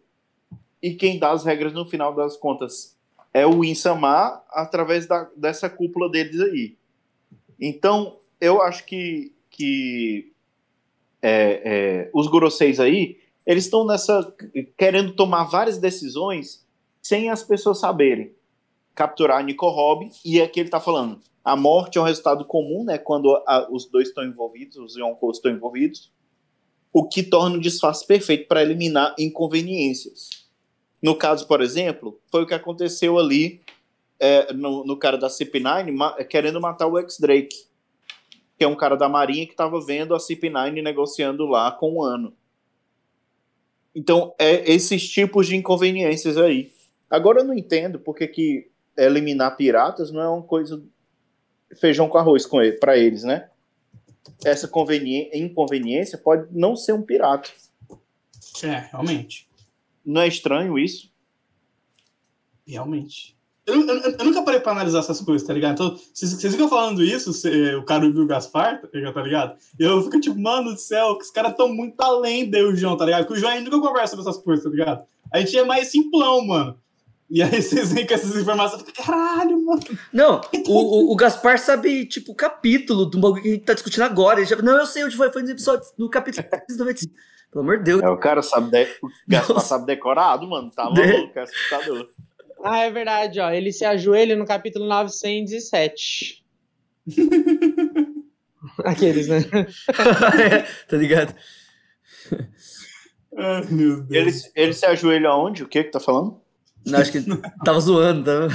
e quem dá as regras no final das contas é o Insama através da, dessa cúpula deles aí. Então, eu acho que que é, é, os Goroseis aí, eles estão nessa querendo tomar várias decisões sem as pessoas saberem. Capturar Nico Robin, e aqui ele está falando, a morte é um resultado comum, né, quando a, os dois estão envolvidos, os Yonkos estão envolvidos, o que torna o disfarce perfeito para eliminar inconveniências. No caso, por exemplo, foi o que aconteceu ali é, no, no, cara da CP9 ma querendo matar o X-Drake, que é um cara da Marinha que estava vendo a CP9 negociando lá com o Ano. Então, é esses tipos de inconveniências aí. Agora eu não entendo porque que eliminar piratas não é uma coisa feijão com arroz com ele, para eles, né? Essa inconveniência pode não ser um pirata. É, realmente. Não é estranho isso? Realmente. Eu, eu, eu, nunca parei pra analisar essas coisas, tá ligado? Então, vocês, ficam falando isso, cê, o cara do Gaspar, tá ligado? E eu fico tipo, mano do céu, que os caras tão muito além do João, tá ligado? Porque o João nunca conversa sobre essas coisas, tá ligado? A gente é mais simplão, mano. E aí vocês vêm com essas informações e caralho, mano. Não, o, o, o, Gaspar sabe, tipo, o capítulo do bagulho que a gente tá discutindo agora. Ele já, não, eu sei onde foi, foi no episódio, no capítulo Pelo amor de Deus. É, o cara sabe, de... o Gaspar Nossa. sabe decorado, mano. Tá maluco, é assustador. Ah, é verdade, ó. Ele se ajoelha no capítulo 907. Aqueles, né? é, tá ligado? Ai, meu Deus. Ele, ele se ajoelha aonde? O que que tá falando? Não, acho que tava zoando, tá?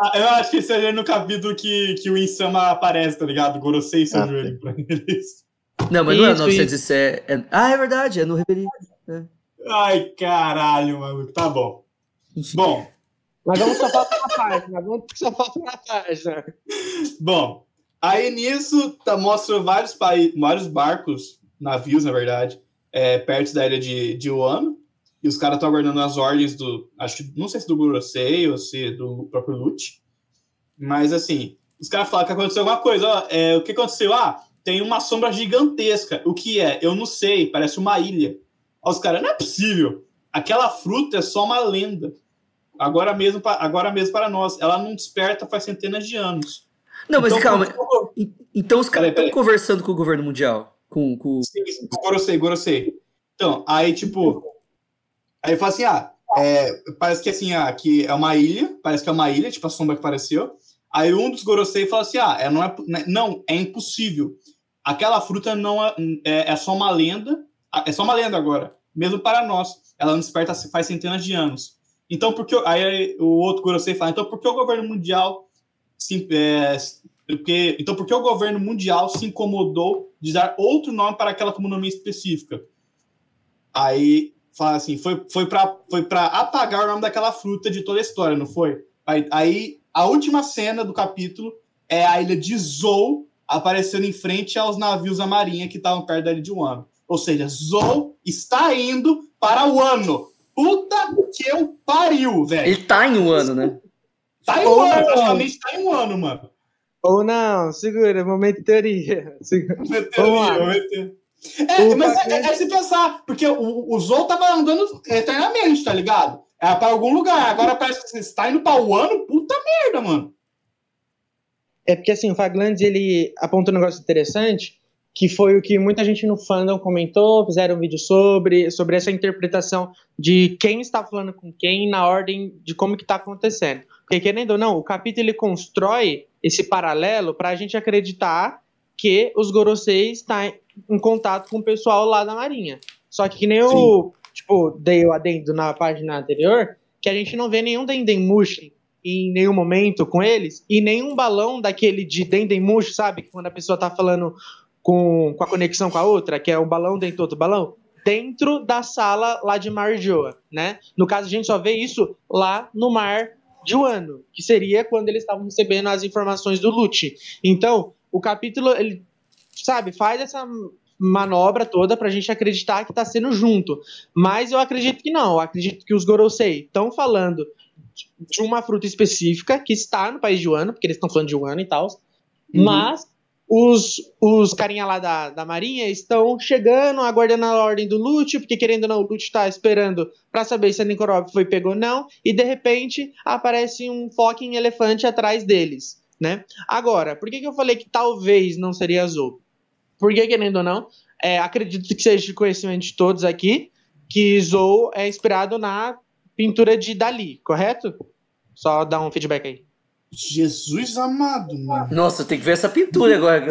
Ah, eu acho que esse é no capítulo que, que o Insama aparece, tá ligado? Gorosei se ah, ajoelha pra eles. Não, mas isso, não é 907. É... Ah, é verdade, é no Rebelião. É. Ai, caralho, maluco. Tá bom. Bom, mas vamos só falta uma página, vamos só falta uma página. Bom, aí nisso tá, mostra vários, vários barcos, navios, na verdade, é, perto da ilha de, de Wano, e os caras estão aguardando as ordens do, acho não sei se do Gorosei ou se do próprio Lute, mas assim, os caras falam que aconteceu alguma coisa, ó, é, o que aconteceu? Ah, tem uma sombra gigantesca, o que é? Eu não sei, parece uma ilha. Os caras, não é possível, aquela fruta é só uma lenda. Agora mesmo, agora mesmo para nós. Ela não desperta faz centenas de anos. Não, mas então, calma. Quando... Então os caras estão conversando com o governo mundial. Com, com... Sim, Gorosei, Gorosei. Então, aí, tipo. Aí fala assim: ah, é, parece que assim, ah, que é uma ilha, parece que é uma ilha, tipo a sombra que apareceu. Aí um dos Gorosei fala assim: ah, é, não, é, né, não, é impossível. Aquela fruta não é, é, é só uma lenda, é só uma lenda agora, mesmo para nós. Ela não desperta faz centenas de anos. Então, porque aí o outro Gorosei fala, então por que o governo mundial se, é, porque, então por que o governo mundial se incomodou de dar outro nome para aquela comunidade específica? Aí fala assim, foi, foi para foi apagar o nome daquela fruta de toda a história, não foi? Aí, aí a última cena do capítulo é a ilha de Zou aparecendo em frente aos navios da marinha que estavam perto da ilha de Wano. Ou seja, Zou está indo para o ano. Puta que eu pariu, velho. Ele tá em um ano, né? Tá em um Ou ano, não. praticamente tá em um ano, mano. Ou não, segura, momento de teoria. Segura. Momento teoria, momento teoria. É, mas é, é, é, se pensar, porque o, o Zou tava andando eternamente, tá ligado? É pra algum lugar. Agora parece que você está indo pra o ano, puta merda, mano. É porque assim, o Faglandes ele apontou um negócio interessante que foi o que muita gente no fandom comentou, fizeram um vídeo sobre, sobre essa interpretação de quem está falando com quem na ordem de como que está acontecendo. Porque querendo ou não, o capítulo ele constrói esse paralelo para a gente acreditar que os Gorosei está em contato com o pessoal lá da Marinha. Só que, que nem Sim. eu, tipo, dei o adendo na página anterior, que a gente não vê nenhum Dendemushi em nenhum momento com eles, e nenhum balão daquele de Dendemushi, sabe? Quando a pessoa tá falando com, com a conexão com a outra, que é um balão dentro do outro balão, dentro da sala lá de Marjoa, né? No caso, a gente só vê isso lá no mar de Wano, que seria quando eles estavam recebendo as informações do Lute. Então, o capítulo, ele, sabe, faz essa manobra toda pra gente acreditar que tá sendo junto. Mas eu acredito que não. Eu acredito que os Gorosei estão falando de uma fruta específica que está no país de Wano, porque eles estão falando de Wano e tal. Uhum. Mas os, os carinha lá da, da Marinha estão chegando, aguardando a ordem do Lute, porque querendo ou não, o Lute está esperando para saber se a Nikorov foi pego ou não, e de repente aparece um fucking elefante atrás deles, né? Agora, por que, que eu falei que talvez não seria azul? Porque, querendo ou não, é, acredito que seja de conhecimento de todos aqui, que Zou é inspirado na pintura de Dali, correto? Só dar um feedback aí. Jesus amado, mano. Nossa, tem que ver essa pintura agora.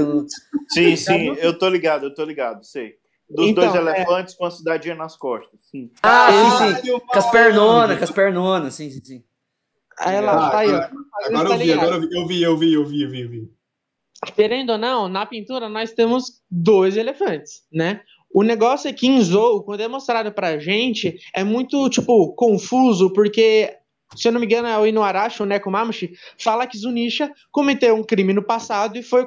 Sim, sim, eu tô ligado, eu tô ligado, sei. dos Então, dois é. elefantes com a cidadinha nas costas. Sim. Ah, sim, sim. Caralho, Com as pernonas, com as pernonas, sim, sim, sim. Aí ela Ah, tá aí, ó. agora, agora eu vi, agora eu vi, eu vi, eu vi, eu vi, eu vi, eu vi. Querendo ou não, na pintura nós temos dois elefantes, né? O negócio é que em Zou, quando é mostrado pra gente, é muito, tipo, confuso, porque, se eu não me engano, é o Inuarashi, o Nekomamushi, fala que Zunisha cometeu um crime no passado e foi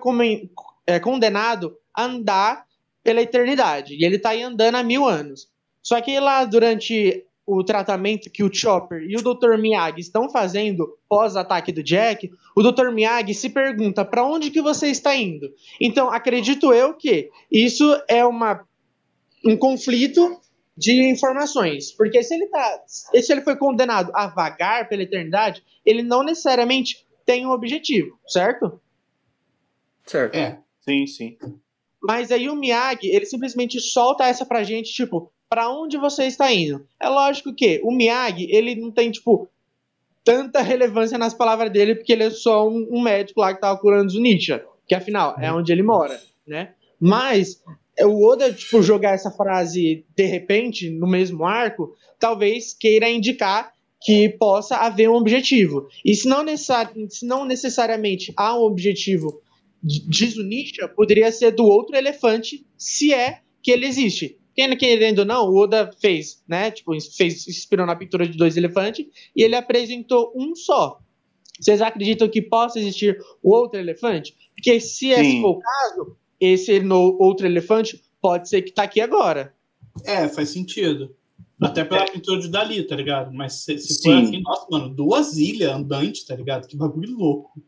é, condenado a andar pela eternidade. E ele tá aí andando há mil anos. Só que lá, durante o tratamento que o Chopper e o Dr. Miyagi estão fazendo pós-ataque do Jack, o Dr. Miyagi se pergunta para onde que você está indo. Então, acredito eu que isso é uma, um conflito de informações, porque se ele tá, se ele foi condenado a vagar pela eternidade, ele não necessariamente tem um objetivo, certo? Certo. É, Sim, sim. Mas aí o Miyagi, ele simplesmente solta essa pra gente, tipo, pra onde você está indo? É lógico que o Miyagi, ele não tem, tipo, tanta relevância nas palavras dele, porque ele é só um, um médico lá que tava curando o Nietzsche, que afinal é onde ele mora, né? Mas o Oda, tipo, jogar essa frase de repente no mesmo arco, talvez queira indicar que possa haver um objetivo. E se não, necessari se não necessariamente há um objetivo de de Zunisha, poderia ser do outro elefante, se é que ele existe. Quem querendo ou não, o Oda fez, né? Tipo, fez, inspirou na pintura de dois elefantes e ele apresentou um só. Vocês acreditam que possa existir o outro elefante? Porque se esse Sim. for o caso, esse no, outro elefante pode ser que tá aqui agora. é, faz sentido. Até pela pintura de Dali, tá ligado? Mas se, se for Sim. assim, nossa, mano, duas ilhas andantes, tá ligado? Que bagulho louco.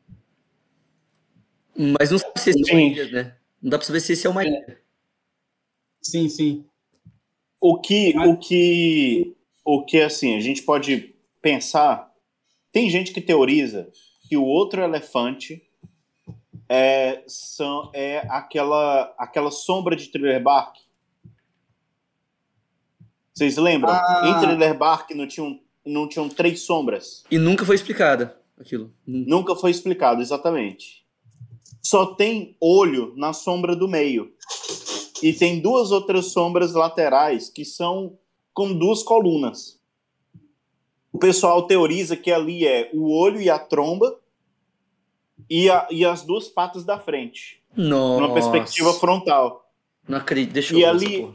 Mas não sabe se esse é uma ilha, né? Não dá pra saber se esse é uma ilha. Sim, sim. O que, o que, o que assim, a gente pode pensar. Tem gente que teoriza que o outro elefante é, são, é aquela, aquela sombra de Thriller Bark. Vocês lembram? Ah. Em Thriller Bark não tinham, não tinham três sombras. E nunca foi explicada aquilo. Nunca foi explicado exatamente. Só tem olho na sombra do meio. E tem duas outras sombras laterais que são com duas colunas. O pessoal teoriza que ali é o olho e a tromba e, a- e as duas patas da frente, Nossa. numa perspectiva frontal. Não acredito. Deixa E eu ver ali- essa.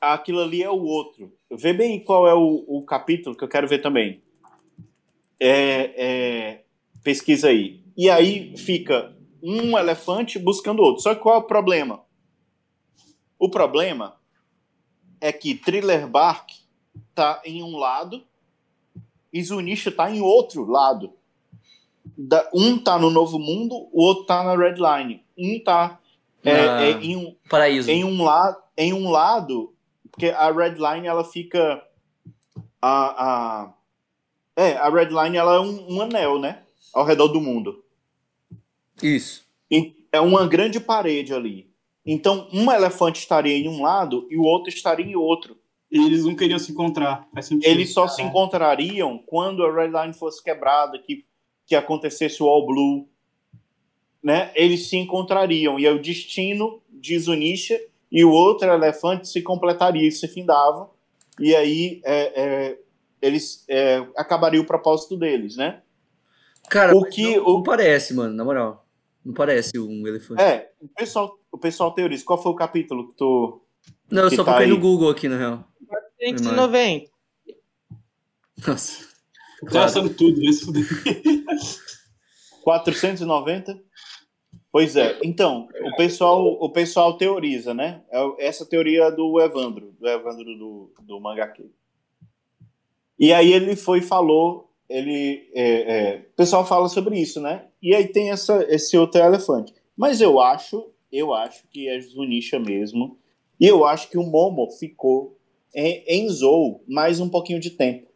Aquilo ali é o outro. Vê bem qual é o, o capítulo que eu quero ver também. É, é, pesquisa aí. E aí fica um elefante buscando outro. Só que qual é o problema? O problema é que Thriller Bark tá em um lado e Zunisha tá em outro lado. Da- um tá no Novo Mundo, o outro tá na Red Line. Um tá é, Na- é em um, Paraíso. em um, la em um lado, porque a red line ela fica a, a é a red line ela é um, um anel, né, ao redor do mundo. Isso. E é uma grande parede ali. Então um elefante estaria em um lado e o outro estaria em outro. E eles não queriam se encontrar. Faz sentido. Eles só se encontrariam quando a red line fosse quebrada, que que acontecesse o All Blue, né? Eles se encontrariam e é o destino de Zunisha e o outro elefante se completaria e se findavam e aí é, é, eles é, acabaria o propósito deles, né? Cara, O que- não, o- não parece, mano, na moral. Não parece um elefante. É, o pessoal, o pessoal teoriza. Qual foi o capítulo que tu não, eu só tá procurei no. Google aqui, na real. 190. Nossa. Tô achando tudo, vai se fuder. 490? Pois é. Então, o pessoal, o pessoal teoriza, né? É Essa teoria do Evandro, do Evandro do, do Mangaque. E aí ele foi e falou, ele, é, é, o pessoal fala sobre isso, né? E aí tem essa, esse outro elefante. Mas eu acho, eu acho que é Zunisha mesmo. E eu acho que o Momo ficou em, em Zou mais um pouquinho de tempo.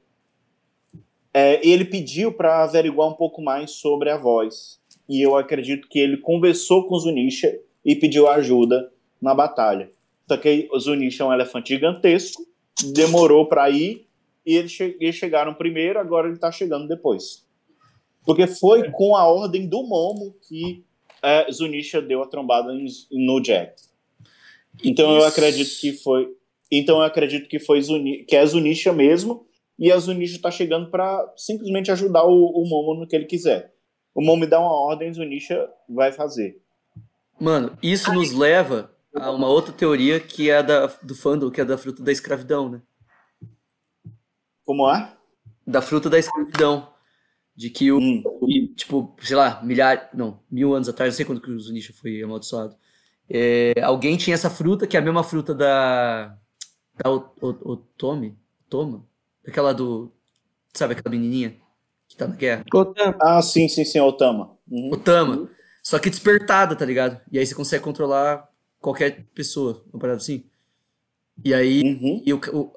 É, ele pediu para averiguar um pouco mais sobre a voz. E eu acredito que ele conversou com Zunisha e pediu ajuda na batalha. Só que Zunisha é um elefante gigantesco, demorou para ir e eles, che chegaram primeiro, agora ele tá chegando depois. Porque foi com a ordem do Momo que é, Zunisha deu a trombada no Jack. Então eu acredito que foi. Então eu acredito que foi Zuni, que é Zunisha mesmo, e a Zunisha tá chegando para simplesmente ajudar o, o Momo no que ele quiser. O Momo dá uma ordem, Zunisha vai fazer. Mano, isso nos leva a uma outra teoria que é a da, do fandom, que é da fruta da escravidão, né? Como é? Da fruta da escravidão. De que o, Hum. tipo, sei lá, milhares, não, mil anos atrás, não sei quando que o Zunisha foi amaldiçoado. É, alguém tinha essa fruta, que é a mesma fruta da. Da O- O- Otome? Toma? Aquela do. Sabe aquela menininha que tá na guerra? Otama, Ah, sim, sim, sim, Otama. Uhum. Otama. Só que despertada, tá ligado? E aí você consegue controlar qualquer pessoa, uma parada assim. E aí. Uhum. E, o, o-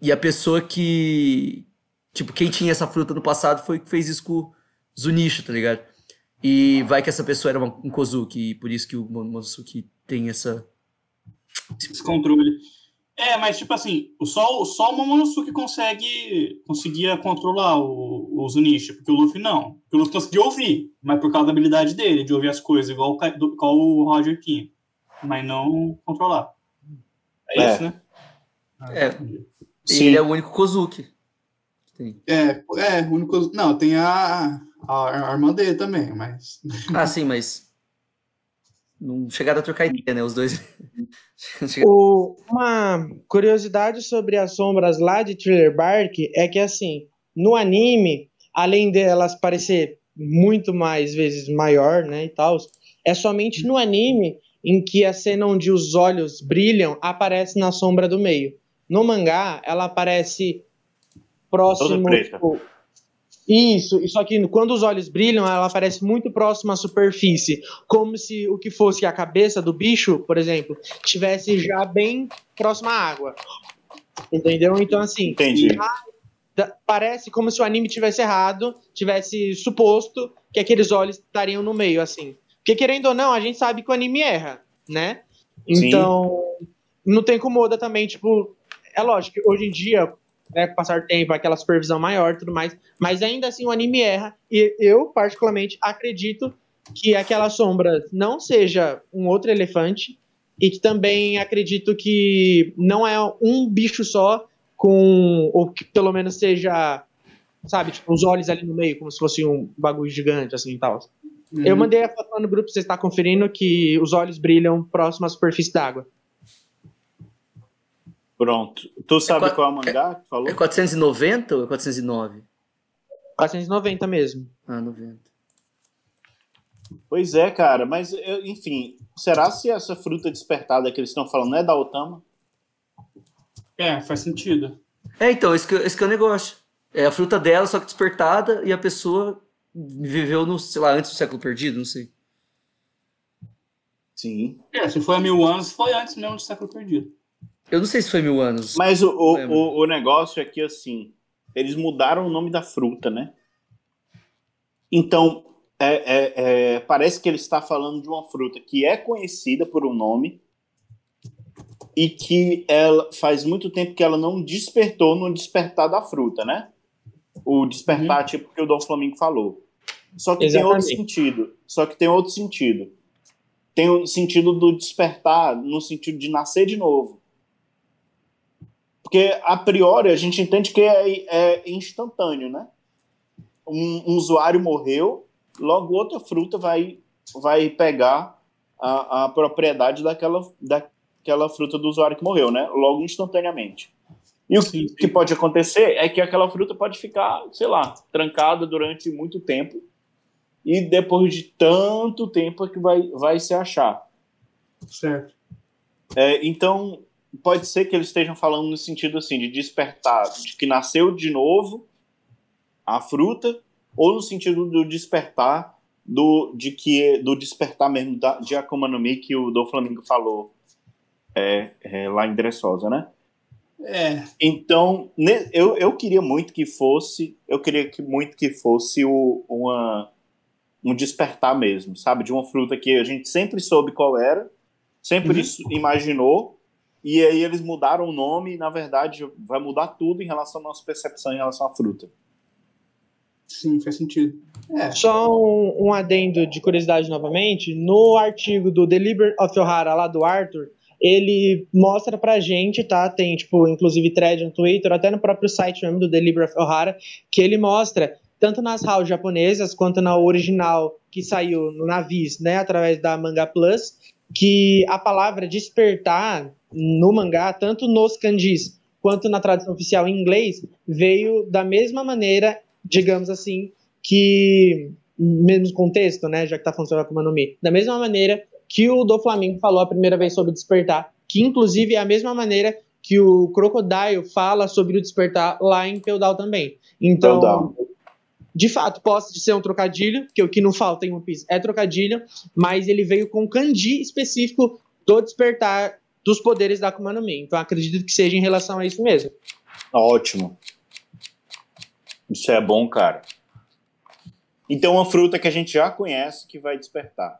e a pessoa que. Tipo, quem tinha essa fruta no passado foi que fez isso com o Zunisha, tá ligado? E vai que essa pessoa era uma- um Kozuki, e por isso que o Momosuke tem essa. Esse controle. É, mas tipo assim, só, o- só o Momonosuke consegue conseguia controlar o, o Zunisha, porque o Luffy não. Porque o Luffy conseguia ouvir, mas por causa da habilidade dele, de ouvir as coisas, igual o, igual o Roger tinha. Mas não controlar. É, É. isso, né? É. entendi. Sim. Ele é o único Kozuki. É, é, o único. Não, tem a, a, a irmã dele também, mas. Ah, sim, mas. Não chegaram a trocar ideia, né? Os dois. O- uma curiosidade sobre as sombras lá de Thriller Bark é que, assim, no anime, além delas parecer muito mais vezes maior, né, e tal, é somente no anime em que a cena onde os olhos brilham aparece na sombra do meio. No mangá, ela aparece próximo. Tipo, isso, só que quando os olhos brilham, ela aparece muito próxima à superfície, como se o que fosse a cabeça do bicho, por exemplo, estivesse já bem próxima à água. Entendeu? Então, assim, Entendi. parece como se o anime tivesse errado, tivesse suposto que aqueles olhos estariam no meio, assim. Porque, querendo ou não, a gente sabe que o anime erra, né? Sim. Então, não tem como Oda também, tipo. É lógico hoje em dia, né, com o passar tempo, aquela supervisão maior e tudo mais, mas ainda assim o anime erra. E eu, particularmente, acredito que aquela sombra não seja um outro elefante, e que também acredito que não é um bicho só, com. ou que pelo menos seja. Sabe, tipo, os olhos ali no meio, como se fosse um bagulho gigante, assim e tal. Eu Uhum. mandei a foto lá no grupo, você está conferindo que os olhos brilham próximo à superfície d'água. Pronto. Tu sabe qua- qual é o mangá que tu falou? É 490 ou é 409? 490 mesmo. Ah, 90. Pois é, cara, mas eu- enfim, será se essa fruta despertada que eles estão falando é da Otama? É, faz sentido. É, então, esse que, esse que é o negócio. É a fruta dela, só que despertada, e a pessoa viveu no, sei lá, antes do século perdido, não sei. Sim. É, se foi há mil anos, foi antes mesmo do século perdido. Eu não sei se foi mil anos. Mas o, o, o, negócio é que, assim, eles mudaram o nome da fruta, né? Então, é, é, é, parece que ele está falando de uma fruta que é conhecida por um nome e que ela faz muito tempo que ela não despertou no despertar da fruta, né? O despertar, tipo que o Dom Flamingo falou. Só que tem outro Exatamente. sentido. Só que tem outro sentido. Tem o sentido do despertar no sentido de nascer de novo. Porque, a priori, a gente entende que é, é instantâneo, né? Um, um usuário morreu, logo outra fruta vai, vai pegar a, a propriedade daquela, daquela fruta do usuário que morreu, né? Logo instantaneamente. E o Sim, que pode acontecer é que aquela fruta pode ficar, sei lá, trancada durante muito tempo e depois de tanto tempo é que vai, vai se achar. Certo. É, então, pode ser que eles estejam falando no sentido assim, de despertar, de que nasceu de novo a fruta, ou no sentido do despertar, do, de que, do despertar mesmo da, de Akuma no Mi que o do Flamengo falou é, é, lá em Dressosa, né? É, Então, ne- eu, eu queria muito que fosse, eu queria que muito que fosse o, uma, um despertar mesmo, sabe? De uma fruta que a gente sempre soube qual era, sempre Uhum. imaginou, e aí eles mudaram o nome e, na verdade, vai mudar tudo em relação à nossa percepção em relação à fruta. sim, faz sentido. É, Só um, um adendo de curiosidade novamente, no artigo do The of Ohara, lá do Arthur, ele mostra pra gente, tá? Tem, tipo, inclusive thread no Twitter, até no próprio site mesmo do The Libra of Ohara, que ele mostra, tanto nas HAL japonesas, quanto na original que saiu no Navis, né, através da Manga Plus, que a palavra despertar no mangá, tanto nos kanjis quanto na tradução oficial em inglês, veio da mesma maneira, digamos assim, que menos contexto, né, já que tá falando sobre Akuma no Mi, da mesma maneira que o do Flamengo falou a primeira vez sobre despertar, que inclusive é a mesma maneira que o Crocodile fala sobre o despertar lá em Peudal também. Então, Feudal. de fato, pode ser um trocadilho, que o que não falta em One Piece é trocadilho, mas ele veio com kanji específico do despertar dos poderes da Akuma no Mi. Então, acredito que seja em relação a isso mesmo. Ótimo. Isso é bom, cara. Então, uma fruta que a gente já conhece que vai despertar.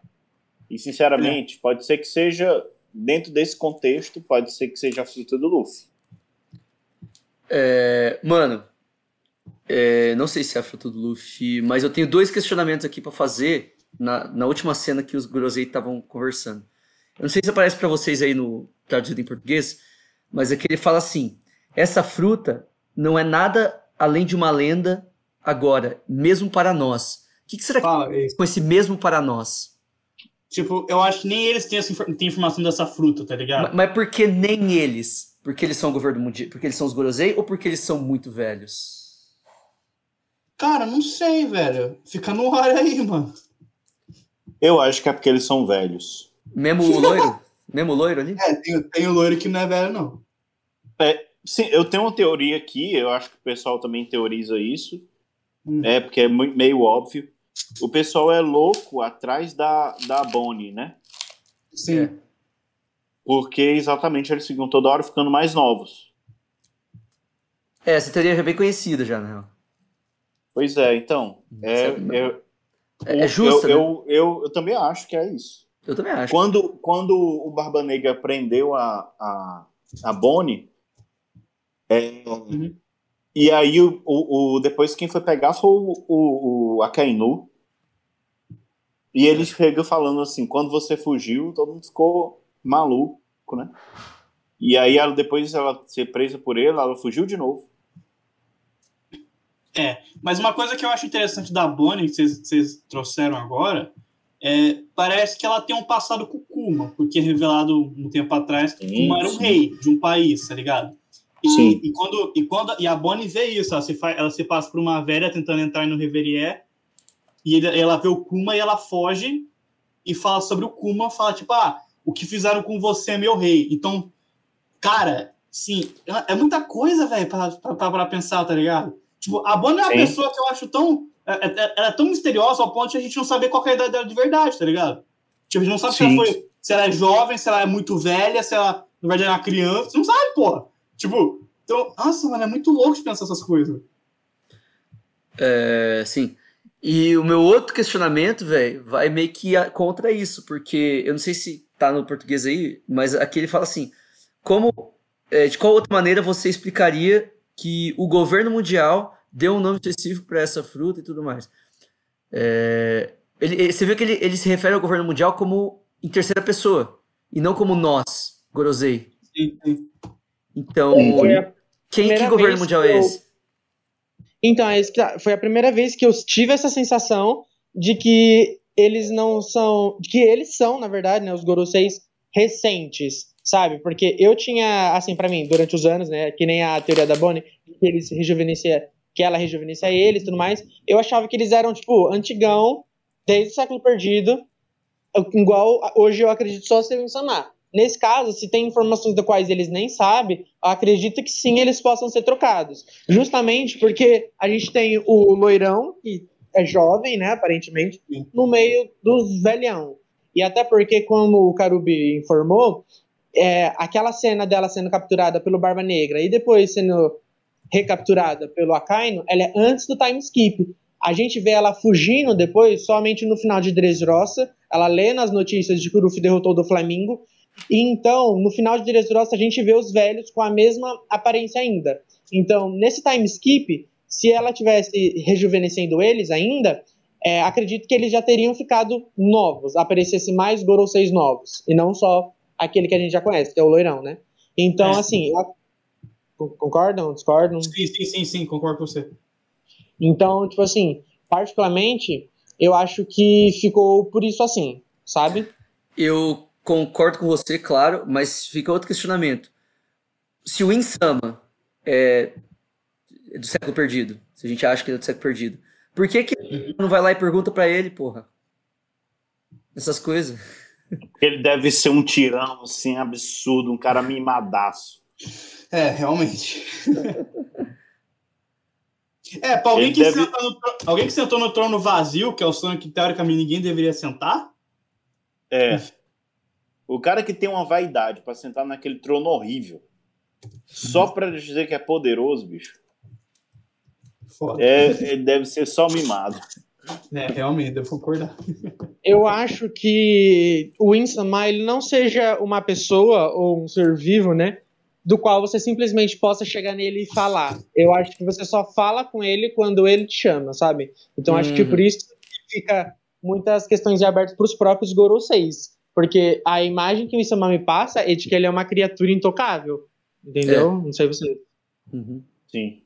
E, sinceramente, pode ser que seja, dentro desse contexto, pode ser que seja a fruta do Luffy. É, mano, é, não sei se é a fruta do Luffy, mas eu tenho dois questionamentos aqui pra fazer na, na última cena que os Gorosei estavam conversando. Eu não sei se aparece pra vocês aí no traduzido em português, mas é que ele fala assim: essa fruta não é nada além de uma lenda agora, mesmo para nós. O que, que será que Fala, é isso. com esse mesmo para nós? Tipo, eu acho que nem eles têm, essa têm informação dessa fruta, tá ligado? Ma- Mas por que nem eles? Porque eles são o governo mundial? Porque eles são os Gorosei ou porque eles são muito velhos? Cara, não sei, velho. Fica no ar aí, mano. Eu acho que é porque eles são velhos. Mesmo o loiro? Mesmo o loiro ali? É, tem, tem o loiro que não é velho, não. Sim, eu tenho uma teoria aqui, eu acho que o pessoal também teoriza isso. Hum. É, porque é meio óbvio. O pessoal é louco atrás da, da Bonnie, né? Sim. É. Porque exatamente eles ficam toda hora ficando mais novos. É, essa teoria já é bem conhecida já, real. Pois é, então. É, Certo. é, É, é justa, eu, né? eu, eu, eu também acho que é isso. Eu também acho. Quando, quando o Barba Negra prendeu a, a, a Bonnie, é, Uhum. e aí o, o, o- depois quem foi pegar foi o, o, o Akainu. E ele chegou falando assim, quando você fugiu, todo mundo ficou maluco, né? E aí ela, depois ela ser presa por ele, ela fugiu de novo. Mas uma coisa que eu acho interessante da Bonnie, que vocês trouxeram agora, é, parece que ela tem um passado com o Kuma, porque é revelado um tempo atrás que Kuma era um rei de um país, tá ligado? E, Sim. e quando, e quando e a Bonnie vê isso, ela se, fa- ela se passa por uma velha tentando entrar no Reverie, e ele- ela vê o Kuma e ela foge e fala sobre o Kuma, fala tipo, ah, o que fizeram com você é meu rei. Então, cara, sim, é é muita coisa, velho, pra, pra, pra- pensar, tá ligado? Tipo, a Bonnie é uma pessoa que eu acho tão. É- é- Ela é tão misteriosa ao ponto de a gente não saber qual que é a idade dela de verdade, tá ligado? Tipo, a gente não sabe se ela, foi, se ela é jovem, se ela é muito velha, se ela, na verdade, é uma criança. Você não sabe, porra. Tipo, então, nossa, mano, é muito louco de pensar essas coisas. É, sim. E o meu outro questionamento, velho, vai meio que contra isso, porque eu não sei se tá no português aí, mas aqui ele fala assim: como, é, de qual outra maneira você explicaria que o governo mundial deu um nome específico para essa fruta e tudo mais? É, ele, ele- você vê que ele, ele se refere ao governo mundial como em terceira pessoa, e não como nós, Gorosei. Sim, sim. Então, Sim. Quem, que governo mundial que é eu- esse? Então, é tá. foi a primeira vez que eu tive essa sensação de que eles não são. de que eles são, na verdade, né, os Goroseis recentes, sabe? Porque eu tinha, assim, pra mim, durante os anos, né, que nem a teoria da Bonnie, que eles rejuvenescia, que ela rejuvenescia eles e tudo mais, eu achava que eles eram, tipo, antigão, desde o século perdido, igual hoje eu acredito só o Samar. Nesse caso, se tem informações das quais eles nem sabem, eu acredito que sim, eles possam ser trocados. Justamente porque a gente tem o loirão, que é jovem, né, aparentemente, no meio dos velhão. E até porque, como o Karubi informou, é, aquela cena dela sendo capturada pelo Barba Negra e depois sendo recapturada pelo Akainu, ela é antes do time skip. A gente vê ela fugindo depois, somente no final de Dressrosa, ela lê nas notícias de que o Luffy derrotou do Flamingo, e então, no final de Dressrosa, a gente vê os velhos com a mesma aparência ainda. Então, nesse time skip, se ela tivesse rejuvenescendo eles ainda, é, acredito que eles já teriam ficado novos, aparecesse mais Goroseis novos, e não só aquele que a gente já conhece, que é o loirão, né? Então, É. assim, eu- concordam, discordam? Sim, sim, sim, sim, concordo com você. Então, tipo assim, particularmente, eu acho que ficou por isso assim, sabe? Eu concordo com você, claro, mas fica outro questionamento. Se o Insama é do século perdido, se a gente acha que ele é do século perdido, por que que não vai lá e pergunta pra ele, porra? Essas coisas. Ele deve ser um tirão, assim, absurdo, um cara mimadaço. É, realmente. É, pra alguém deve- senta no alguém que sentou no trono vazio, que é o sonho que teoricamente ninguém deveria sentar, É. O cara que tem uma vaidade pra sentar naquele trono horrível, só pra dizer que é poderoso, bicho, foda. é, ele deve ser só mimado. É, realmente, devo concordar. Eu acho que o Insama ele não seja uma pessoa ou um ser vivo, né? Do qual você simplesmente possa chegar nele e falar. Eu acho que você só fala com ele quando ele te chama, sabe? Então acho que Uhum. por isso que fica muitas questões abertas para os próprios Goroseis. Porque a imagem que o Insama me passa é de que ele é uma criatura intocável. Entendeu? Não sei você. Uhum. Sim.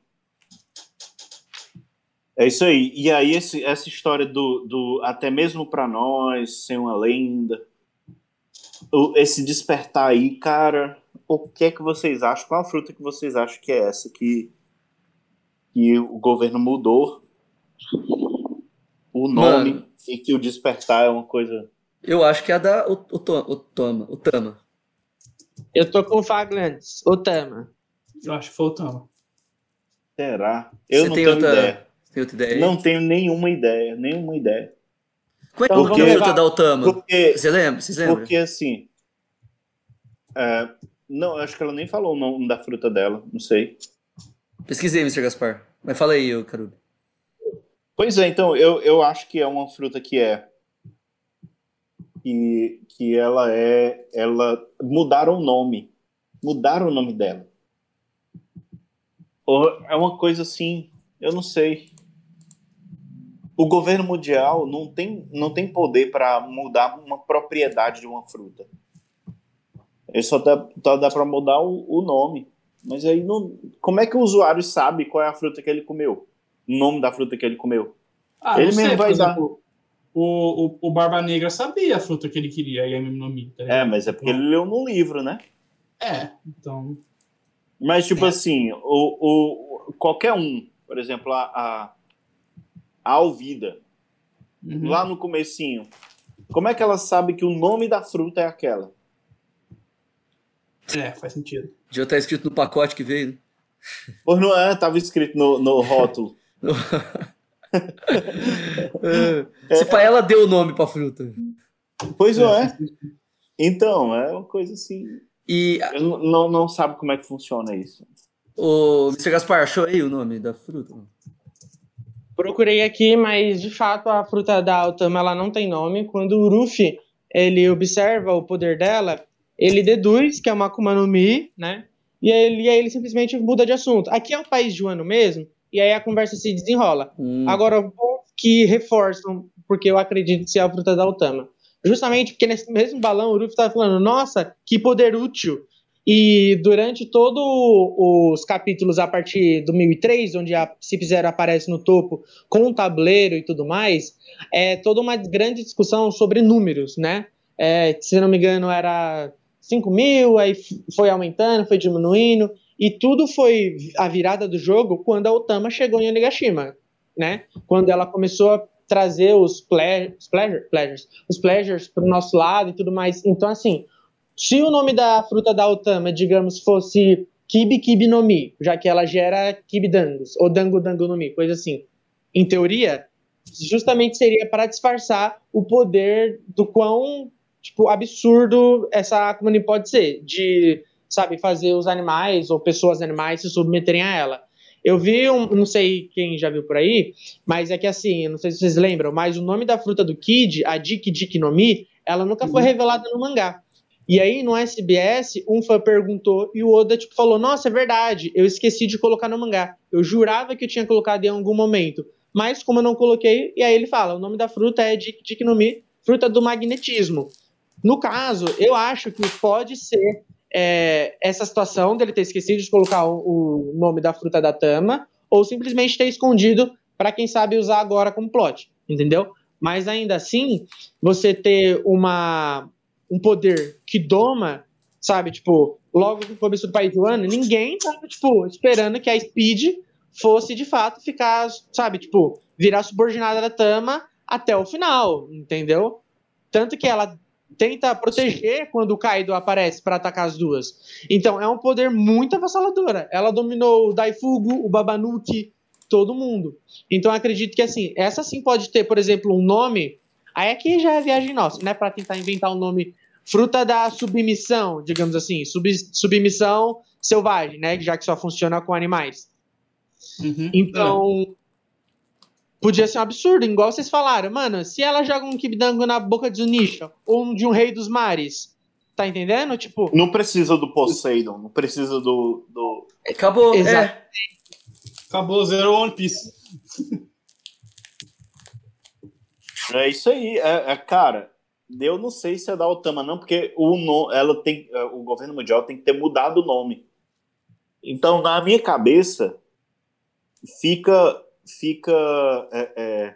É isso aí. E aí, esse- essa história do, do até mesmo pra nós, ser uma lenda, esse despertar aí, cara, o que é que vocês acham? Qual a fruta que vocês acham que é essa que, que o governo mudou o nome Mano. e que o despertar é uma coisa. Eu acho que é a da o, o, To- o Toma, o Tama. Eu tô com o Faglantes, Otama. Eu acho que faltamos. Será? Eu Você não tem tenho outra- ideia. Tem outra ideia? Não tenho nenhuma ideia, nenhuma ideia. Como é que Então a fruta da Otama? Porque Você lembra? Vocês lembram? Porque assim. é, não, acho que ela nem falou o nome da fruta dela, não sei. Pesquisei, Mr. Gaspar. Mas fala aí, ô Carubi. Pois é, então, eu, eu acho que é uma fruta que é. Que, que ela é. Ela. Mudaram o nome. Mudaram o nome dela. Ou é uma coisa assim. Eu não sei. O governo mundial não tem, não tem poder para mudar uma propriedade de uma fruta. Ele só dá, só dá para mudar o, o nome. Mas aí não. Como é que o usuário sabe qual é a fruta que ele comeu? O nome da fruta que ele comeu? Ah, Ele mesmo sei, vai dar. exemplo, O, o, o Barba Negra sabia a fruta que ele queria, e a Miminomi, tá É, mas é porque ele leu no livro, né? É, então. Mas, tipo É. assim, o, o, qualquer um, por exemplo, a, a, a Alvida, uhum. lá no comecinho, como é que ela sabe que o nome da fruta é aquela? É, faz sentido. Já tá escrito no pacote que veio, né? Pois não é, tava escrito no, no rótulo. É, Se pra ela deu o nome pra fruta. Pois não é. sentido. Então, é uma coisa assim. E Eu não, não, não sabe como é que funciona isso. o Mr. Gaspar, achou aí o nome da fruta? Procurei aqui, mas de fato a fruta da Altama ela não tem nome. Quando o Ruffy ele observa o poder dela, ele deduz que é uma Akuma no Mi, né? E aí, ele, e aí ele simplesmente muda de assunto. Aqui é um país de ano mesmo, e aí a conversa se desenrola. Hum. Agora, que reforçam, porque eu acredito ser a fruta da Altama. Justamente porque nesse mesmo balão o Ruffy estava falando, nossa, que poder útil. E durante todos os capítulos a partir do 1003, onde a Cip Zero aparece no topo com um tabuleiro e tudo mais, é toda uma grande discussão sobre números, né? É, se não me engano, era 5 mil, aí foi aumentando, foi diminuindo, e tudo foi a virada do jogo quando a Otama chegou em Onigashima, né? Quando ela começou a trazer os, ple os pleasure- pleasures, os pleasures para o nosso lado e tudo mais. Então, assim, se o nome da fruta da Otama, digamos, fosse Kibi Kibi no Mi, já que ela gera Kibidangos, ou Dango Dango no Mi, coisa assim. Em teoria, justamente seria para disfarçar o poder do quão tipo, absurdo essa Akuma no Mi pode ser, de, sabe, fazer os animais ou pessoas animais se submeterem a ela. Eu vi um, não sei quem já viu por aí, mas é que assim, não sei se vocês lembram, mas o nome da fruta do Kid, a Dik Dik no Mi, ela nunca foi revelada no mangá. E aí, no SBS, um fã perguntou e o Oda tipo, falou: Nossa, é verdade, eu esqueci de colocar no mangá. Eu jurava que eu tinha colocado em algum momento. Mas como eu não coloquei, e aí ele fala: o nome da fruta é Dik Dik no Mi, fruta do magnetismo. No caso, eu acho que pode ser é, essa situação dele ter esquecido de colocar o, o nome da fruta da tama, ou simplesmente ter escondido para quem sabe usar agora como plot, entendeu? Mas ainda assim, você ter uma um poder que doma, sabe, tipo, logo no começo do país do ano, ninguém tava, tipo, esperando que a Speed fosse de fato ficar, sabe, tipo, virar subordinada da Tama até o final, entendeu? Tanto que ela tenta proteger quando o Kaido aparece para atacar as duas. Então é um poder muito avassaladora. Ela dominou o Daifugu, o Babanuki, todo mundo. Então acredito que assim, essa sim pode ter, por exemplo, um nome. Aí aqui já é viagem nossa, né? Para tentar inventar um nome fruta da submissão, digamos assim, sub, submissão selvagem, né? Já que só funciona com animais. Uhum. Então, podia ser um absurdo, igual vocês falaram. Mano, se ela joga um kibidango na boca de Zunisha, ou um de um rei dos mares, tá entendendo? Tipo, Não precisa do Poseidon, não precisa do. do... Acabou. Exato. É. Acabou, zero One Piece. É isso aí, é, é, cara. Eu não sei se é da Otama, não, porque o, no, ela tem, é, o governo mundial tem que ter mudado o nome. Então, na minha cabeça, fica. Fica. é, é,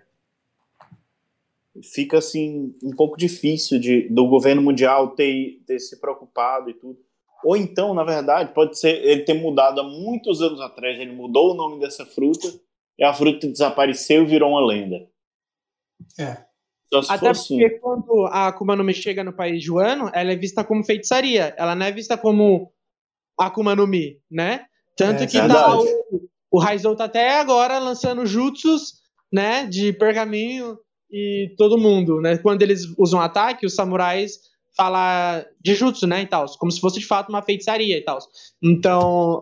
fica assim um pouco difícil de, do governo mundial ter, ter se preocupado e tudo. Ou então, na verdade, pode ser ele ter mudado há muitos anos atrás, ele mudou o nome dessa fruta e a fruta desapareceu e virou uma lenda. É. Até assim. porque quando a Akuma no Mi chega no país Joano, ela é vista como feitiçaria. Ela não é vista como Akuma no Mi, né? Tanto É que tá verdade. o, o Raizou tá até agora lançando jutsus, né? De pergaminho e todo mundo, né? Quando eles usam ataque, os samurais falam de jutsu, né? E tal, como se fosse de fato uma feitiçaria e tal. Então,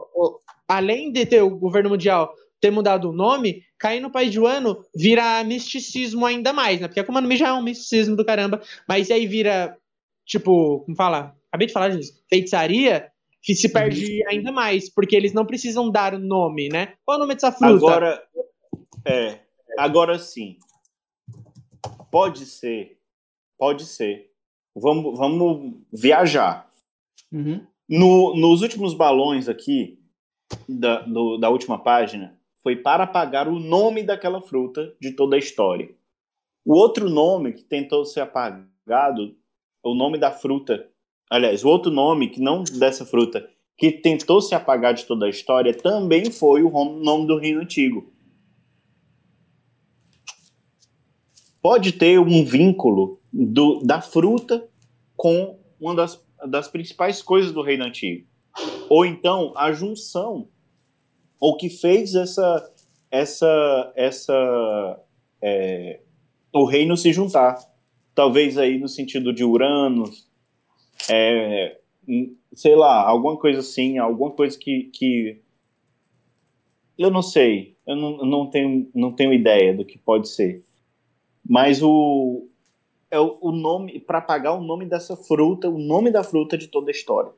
além de ter o governo mundial ter mudado o nome, cair no país de Wano vira misticismo ainda mais, né? Porque a Akuma no Mi já é um misticismo do caramba, mas aí vira, tipo, como fala? Acabei de falar disso. Feitiçaria, que se perde ainda mais, porque eles não precisam dar o nome, né? Qual é o nome dessa fruta? Agora, é, agora sim. Pode ser, pode ser. Vamos, vamos viajar. Uhum. No, nos últimos balões aqui, da, do- da última página, foi para apagar o nome daquela fruta de toda a história. O outro nome que tentou ser apagado, o nome da fruta, aliás, o outro nome que não dessa fruta, que tentou se apagar de toda a história, também foi o nome do reino antigo. Pode ter um vínculo do, da fruta com uma das, das principais coisas do reino antigo. Ou então a junção, ou que fez essa, essa, essa, é, o reino se juntar. Talvez aí no sentido de Uranus, é, em- sei lá, alguma coisa assim, alguma coisa que, que eu não sei, eu não, não tenho, não tenho ideia do que pode ser. Mas o, é o, o nome, para apagar o nome dessa fruta, o nome da fruta de toda a história.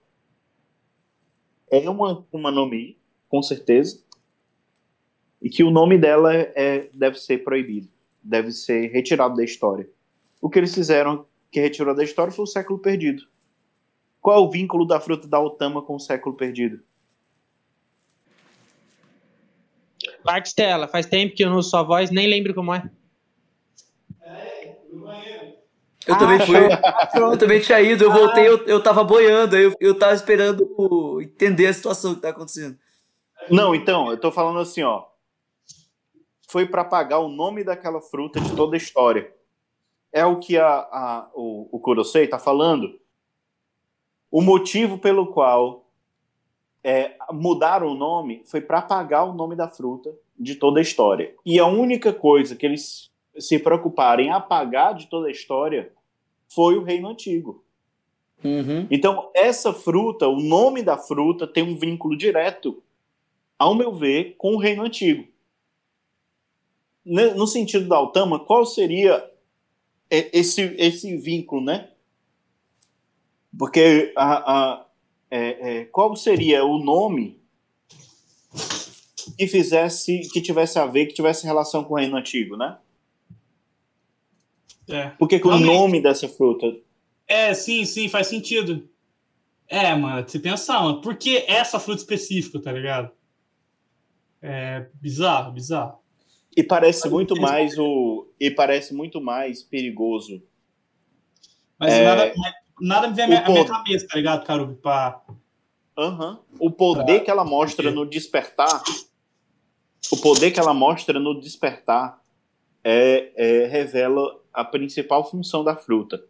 É uma, uma nome, com certeza, e que o nome dela é, deve ser proibido, deve ser retirado da história. O que eles fizeram que retirou da história foi o século perdido. Qual é o vínculo da fruta da Otama com o século perdido? Stella, faz tempo que eu não uso sua voz, nem lembro como é. Eu Ah, também fui. pronto. Eu também tinha ido, eu voltei, eu, eu tava boiando, aí eu, eu tava esperando entender a situação que tá acontecendo. Não, então, eu tô falando assim, ó. Foi para apagar o nome daquela fruta de toda a história. É o que a, a- o, o Kurosei tá falando. O motivo pelo qual é, mudaram o nome foi para apagar o nome da fruta de toda a história. E a única coisa que eles se preocuparam em apagar de toda a história foi o Reino Antigo. Uhum. Então, essa fruta, o nome da fruta, tem um vínculo direto, ao meu ver, com o Reino Antigo. Ne- No sentido da Altama, qual seria e- esse, esse vínculo, né? Porque a, a- é- é, qual seria o nome que fizesse, que tivesse a ver, que tivesse relação com o Reino Antigo, né? É. Por que, o nome dessa fruta É, sim, sim, faz sentido. É, mano, se pensar, mano, por que essa fruta específica, tá ligado? É bizarro, bizarro. E parece muito mais o. E parece muito mais perigoso. Mas É, nada, mas nada me vem à minha, minha cabeça, tá ligado, Carubi? Pra... Aham. O poder que ela mostra no despertar. O poder que ela mostra no despertar é, é- revela a principal função da fruta.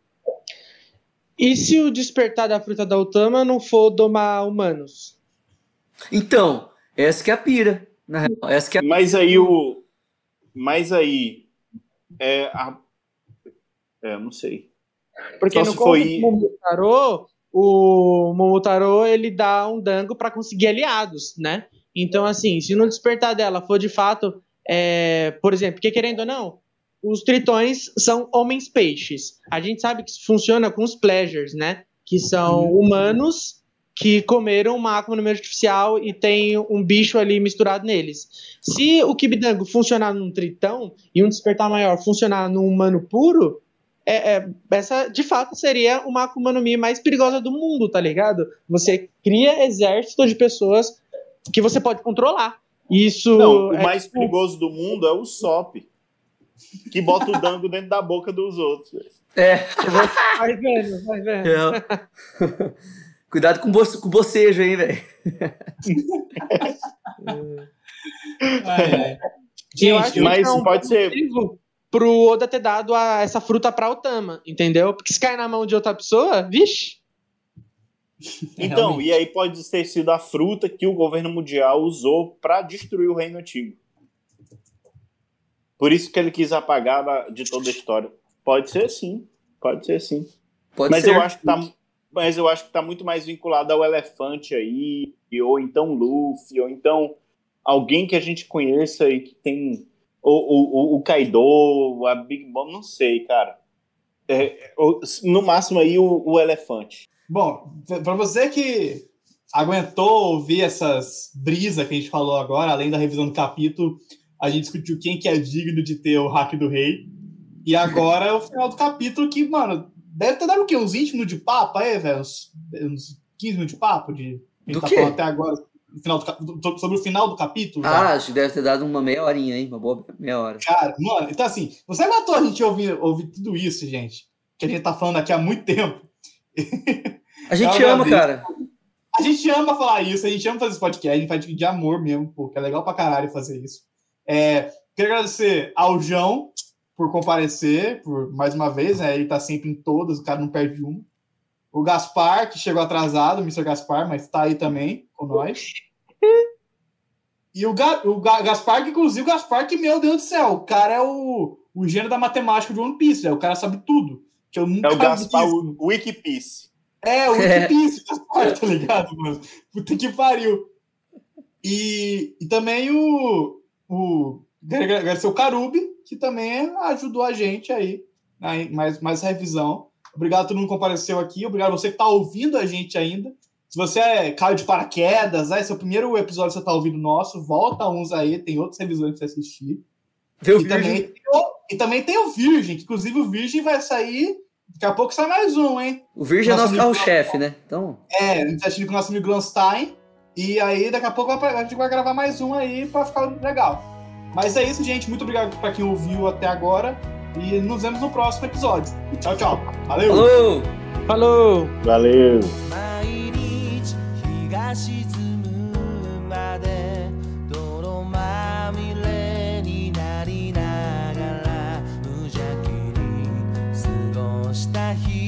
E se o despertar da fruta da Utama não for domar humanos? Então, essa que é a pira. Na real, essa que é a... Mas aí o. Mas aí. É a. É, não sei. Porque Só no conto foi- Momotaro, o Momotaro ele dá um dango pra conseguir aliados, né? Então, assim, se no despertar dela for de fato, é, por exemplo, porque querendo ou não, os tritões são homens peixes. A gente sabe que isso funciona com os pleasures, né? Que são humanos que comeram uma Akuma no meio artificial e tem um bicho ali misturado neles. Se o Kibidango funcionar num tritão e um despertar maior funcionar num humano puro, é, é, essa de fato seria uma Akuma no Mi mais perigosa do mundo, tá ligado? Você cria exército de pessoas que você pode controlar. Isso Não, o é, mais tipo, perigoso do mundo é o Sop. Que bota o dango dentro da boca dos outros. É. Vai vendo, vai vendo. é. Cuidado com o boce- com o bocejo, hein, velho. Gente, mas é pode ser- motivo pro Oda ter dado a- essa fruta pra Otama, entendeu? Porque se cair na mão de outra pessoa, vixe. Então, Realmente. e aí pode ter sido a fruta que o governo mundial usou para destruir o reino antigo. Por isso que ele quis apagar de toda a história. Pode ser sim, pode ser sim. Pode mas ser. eu acho que tá, mas eu acho que tá muito mais vinculado ao elefante aí, ou então Luffy, ou então alguém que a gente conheça e que tem o, o, o, o Kaido, a Big Mom, não sei, cara. É, o- no máximo aí o, o elefante. Bom, para você que aguentou ouvir essas brisas que a gente falou agora, além da revisão do capítulo, a gente discutiu quem que é digno de ter o hack do rei. E agora é o final do capítulo que, mano, deve ter dado o quê? Uns 20 minutos de papo aí, velho? Uns, uns 15 minutos de papo de a gente Do tá quê? falando até agora final do sobre o final do capítulo. Ah, acho que deve ter dado uma meia horinha, hein? Uma boa meia hora. Cara, mano, então assim, você matou a gente ouvir, ouvir tudo isso, gente, que a gente tá falando aqui há muito tempo. A gente Eu ama, agradeço. cara. A gente ama falar isso, a gente ama fazer esse podcast, a gente faz de, amor mesmo, pô, que é legal pra caralho fazer isso. É, quero agradecer ao João por comparecer, por mais uma vez, né, ele tá sempre em todas, o cara não perde uma. O Gaspar, que chegou atrasado, o Mr. Gaspar, mas tá aí também com nós. E o, Ga, o Ga- Gaspar, que inclusive o Gaspar, que, meu Deus do céu, o cara é o, o gênio da matemática de One Piece, né? o cara sabe tudo. Que eu nunca É o Gaspar o Wikipeace. É, o. Wikipedia, Gaspar, tá ligado, mano? Puta que pariu. E, e também o, o quero agradecer o Carubi, que também ajudou a gente aí, né, mais, mais revisão. Obrigado a todo mundo que compareceu aqui, obrigado a você que tá ouvindo a gente ainda. Se você é, caiu de paraquedas, é, esse é o primeiro episódio que você tá ouvindo nosso, volta uns aí, tem outras revisões pra você assistir. Vê o E também, Virgem. tem o, e também tem o Virgem, que inclusive o Virgem vai sair, daqui a pouco sai mais um, hein? O Virgem é Nosso nosso amigo- carro-chefe, né? Então, É, a gente tá assistindo com o nosso amigo Glanstein. E aí, daqui a pouco a gente vai gravar mais um aí pra ficar legal. Mas é isso, gente. Muito obrigado pra quem ouviu até agora. E nos vemos no próximo episódio. Tchau, tchau. Valeu! falou! Falou! Valeu! 沈むまで泥まみれになりながら無邪気に過ごした。日